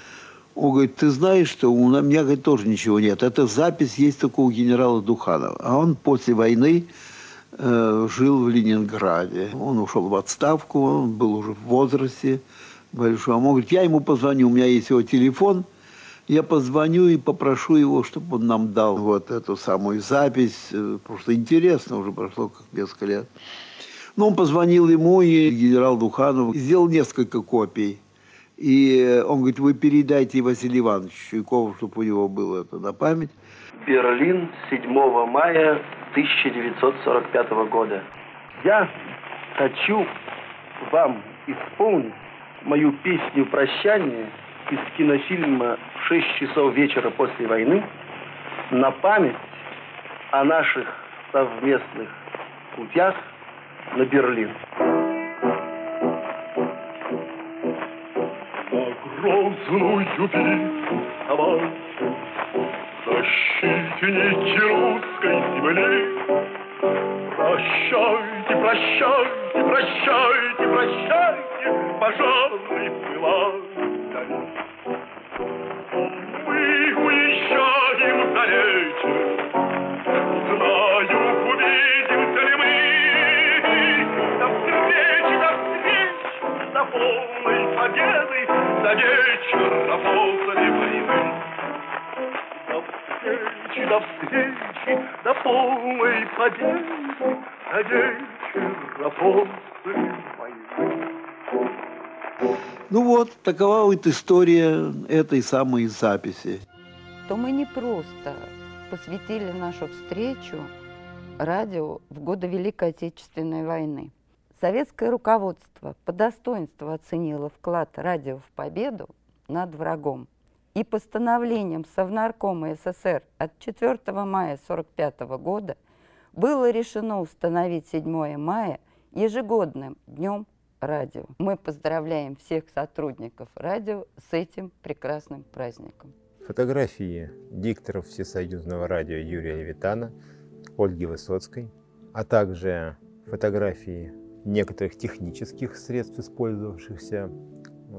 Он говорит, ты знаешь, что у меня говорит, тоже ничего нет. Эта запись есть только у генерала Духанова. А он после войны жил в Ленинграде. Он ушел в отставку, он был уже в возрасте большом. Он говорит, я ему позвоню, у меня есть его телефон, я позвоню и попрошу его, чтобы он нам дал вот эту самую запись. Э, Просто интересно, уже прошло как несколько лет. Ну, он позвонил ему, и генерал Духанов сделал несколько копий. И он говорит, вы передайте Василию Ивановичу Чуйкову, чтобы у него было это на память. Берлин, 7 мая 1945 года. Я хочу вам исполнить мою песню прощания из кинофильма «В 6 часов вечера после войны» на память о наших совместных путях на Берлин. грозную Защитники русской земли Прощайте, прощайте, прощайте, прощайте Пожарный пылает Мы уезжаем далече Знаю, увидимся ли мы. До встречи, до встречи, до полной победы До вечера после войны встречи, до встречи, до полной победы До вечера после войны Ну вот, такова вот история этой самой записи. то мы не просто посвятили нашу встречу радио в годы Великой Отечественной войны. Советское руководство по достоинству оценило вклад радио в победу над врагом. И постановлением Совнаркома СССР от 4 мая 1945 года было решено установить 7 мая ежегодным днем радио. Мы поздравляем всех сотрудников радио с этим прекрасным праздником. фотографии дикторов Всесоюзного радио Юрия Левитана, Ольги Высоцкой, а также фотографии некоторых технических средств, использовавшихся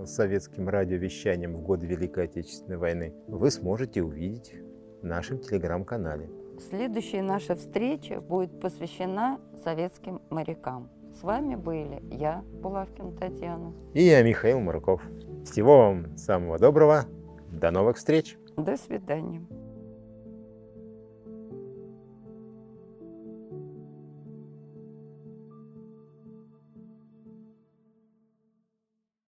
советским радиовещанием в годы Великой Отечественной войны, вы сможете увидеть в нашем телеграм-канале. Следующая наша встреча будет посвящена советским морякам. С вами были я, Булавкина Татьяна. И я, Михаил Марков. Всего вам самого доброго. До новых встреч. До свидания.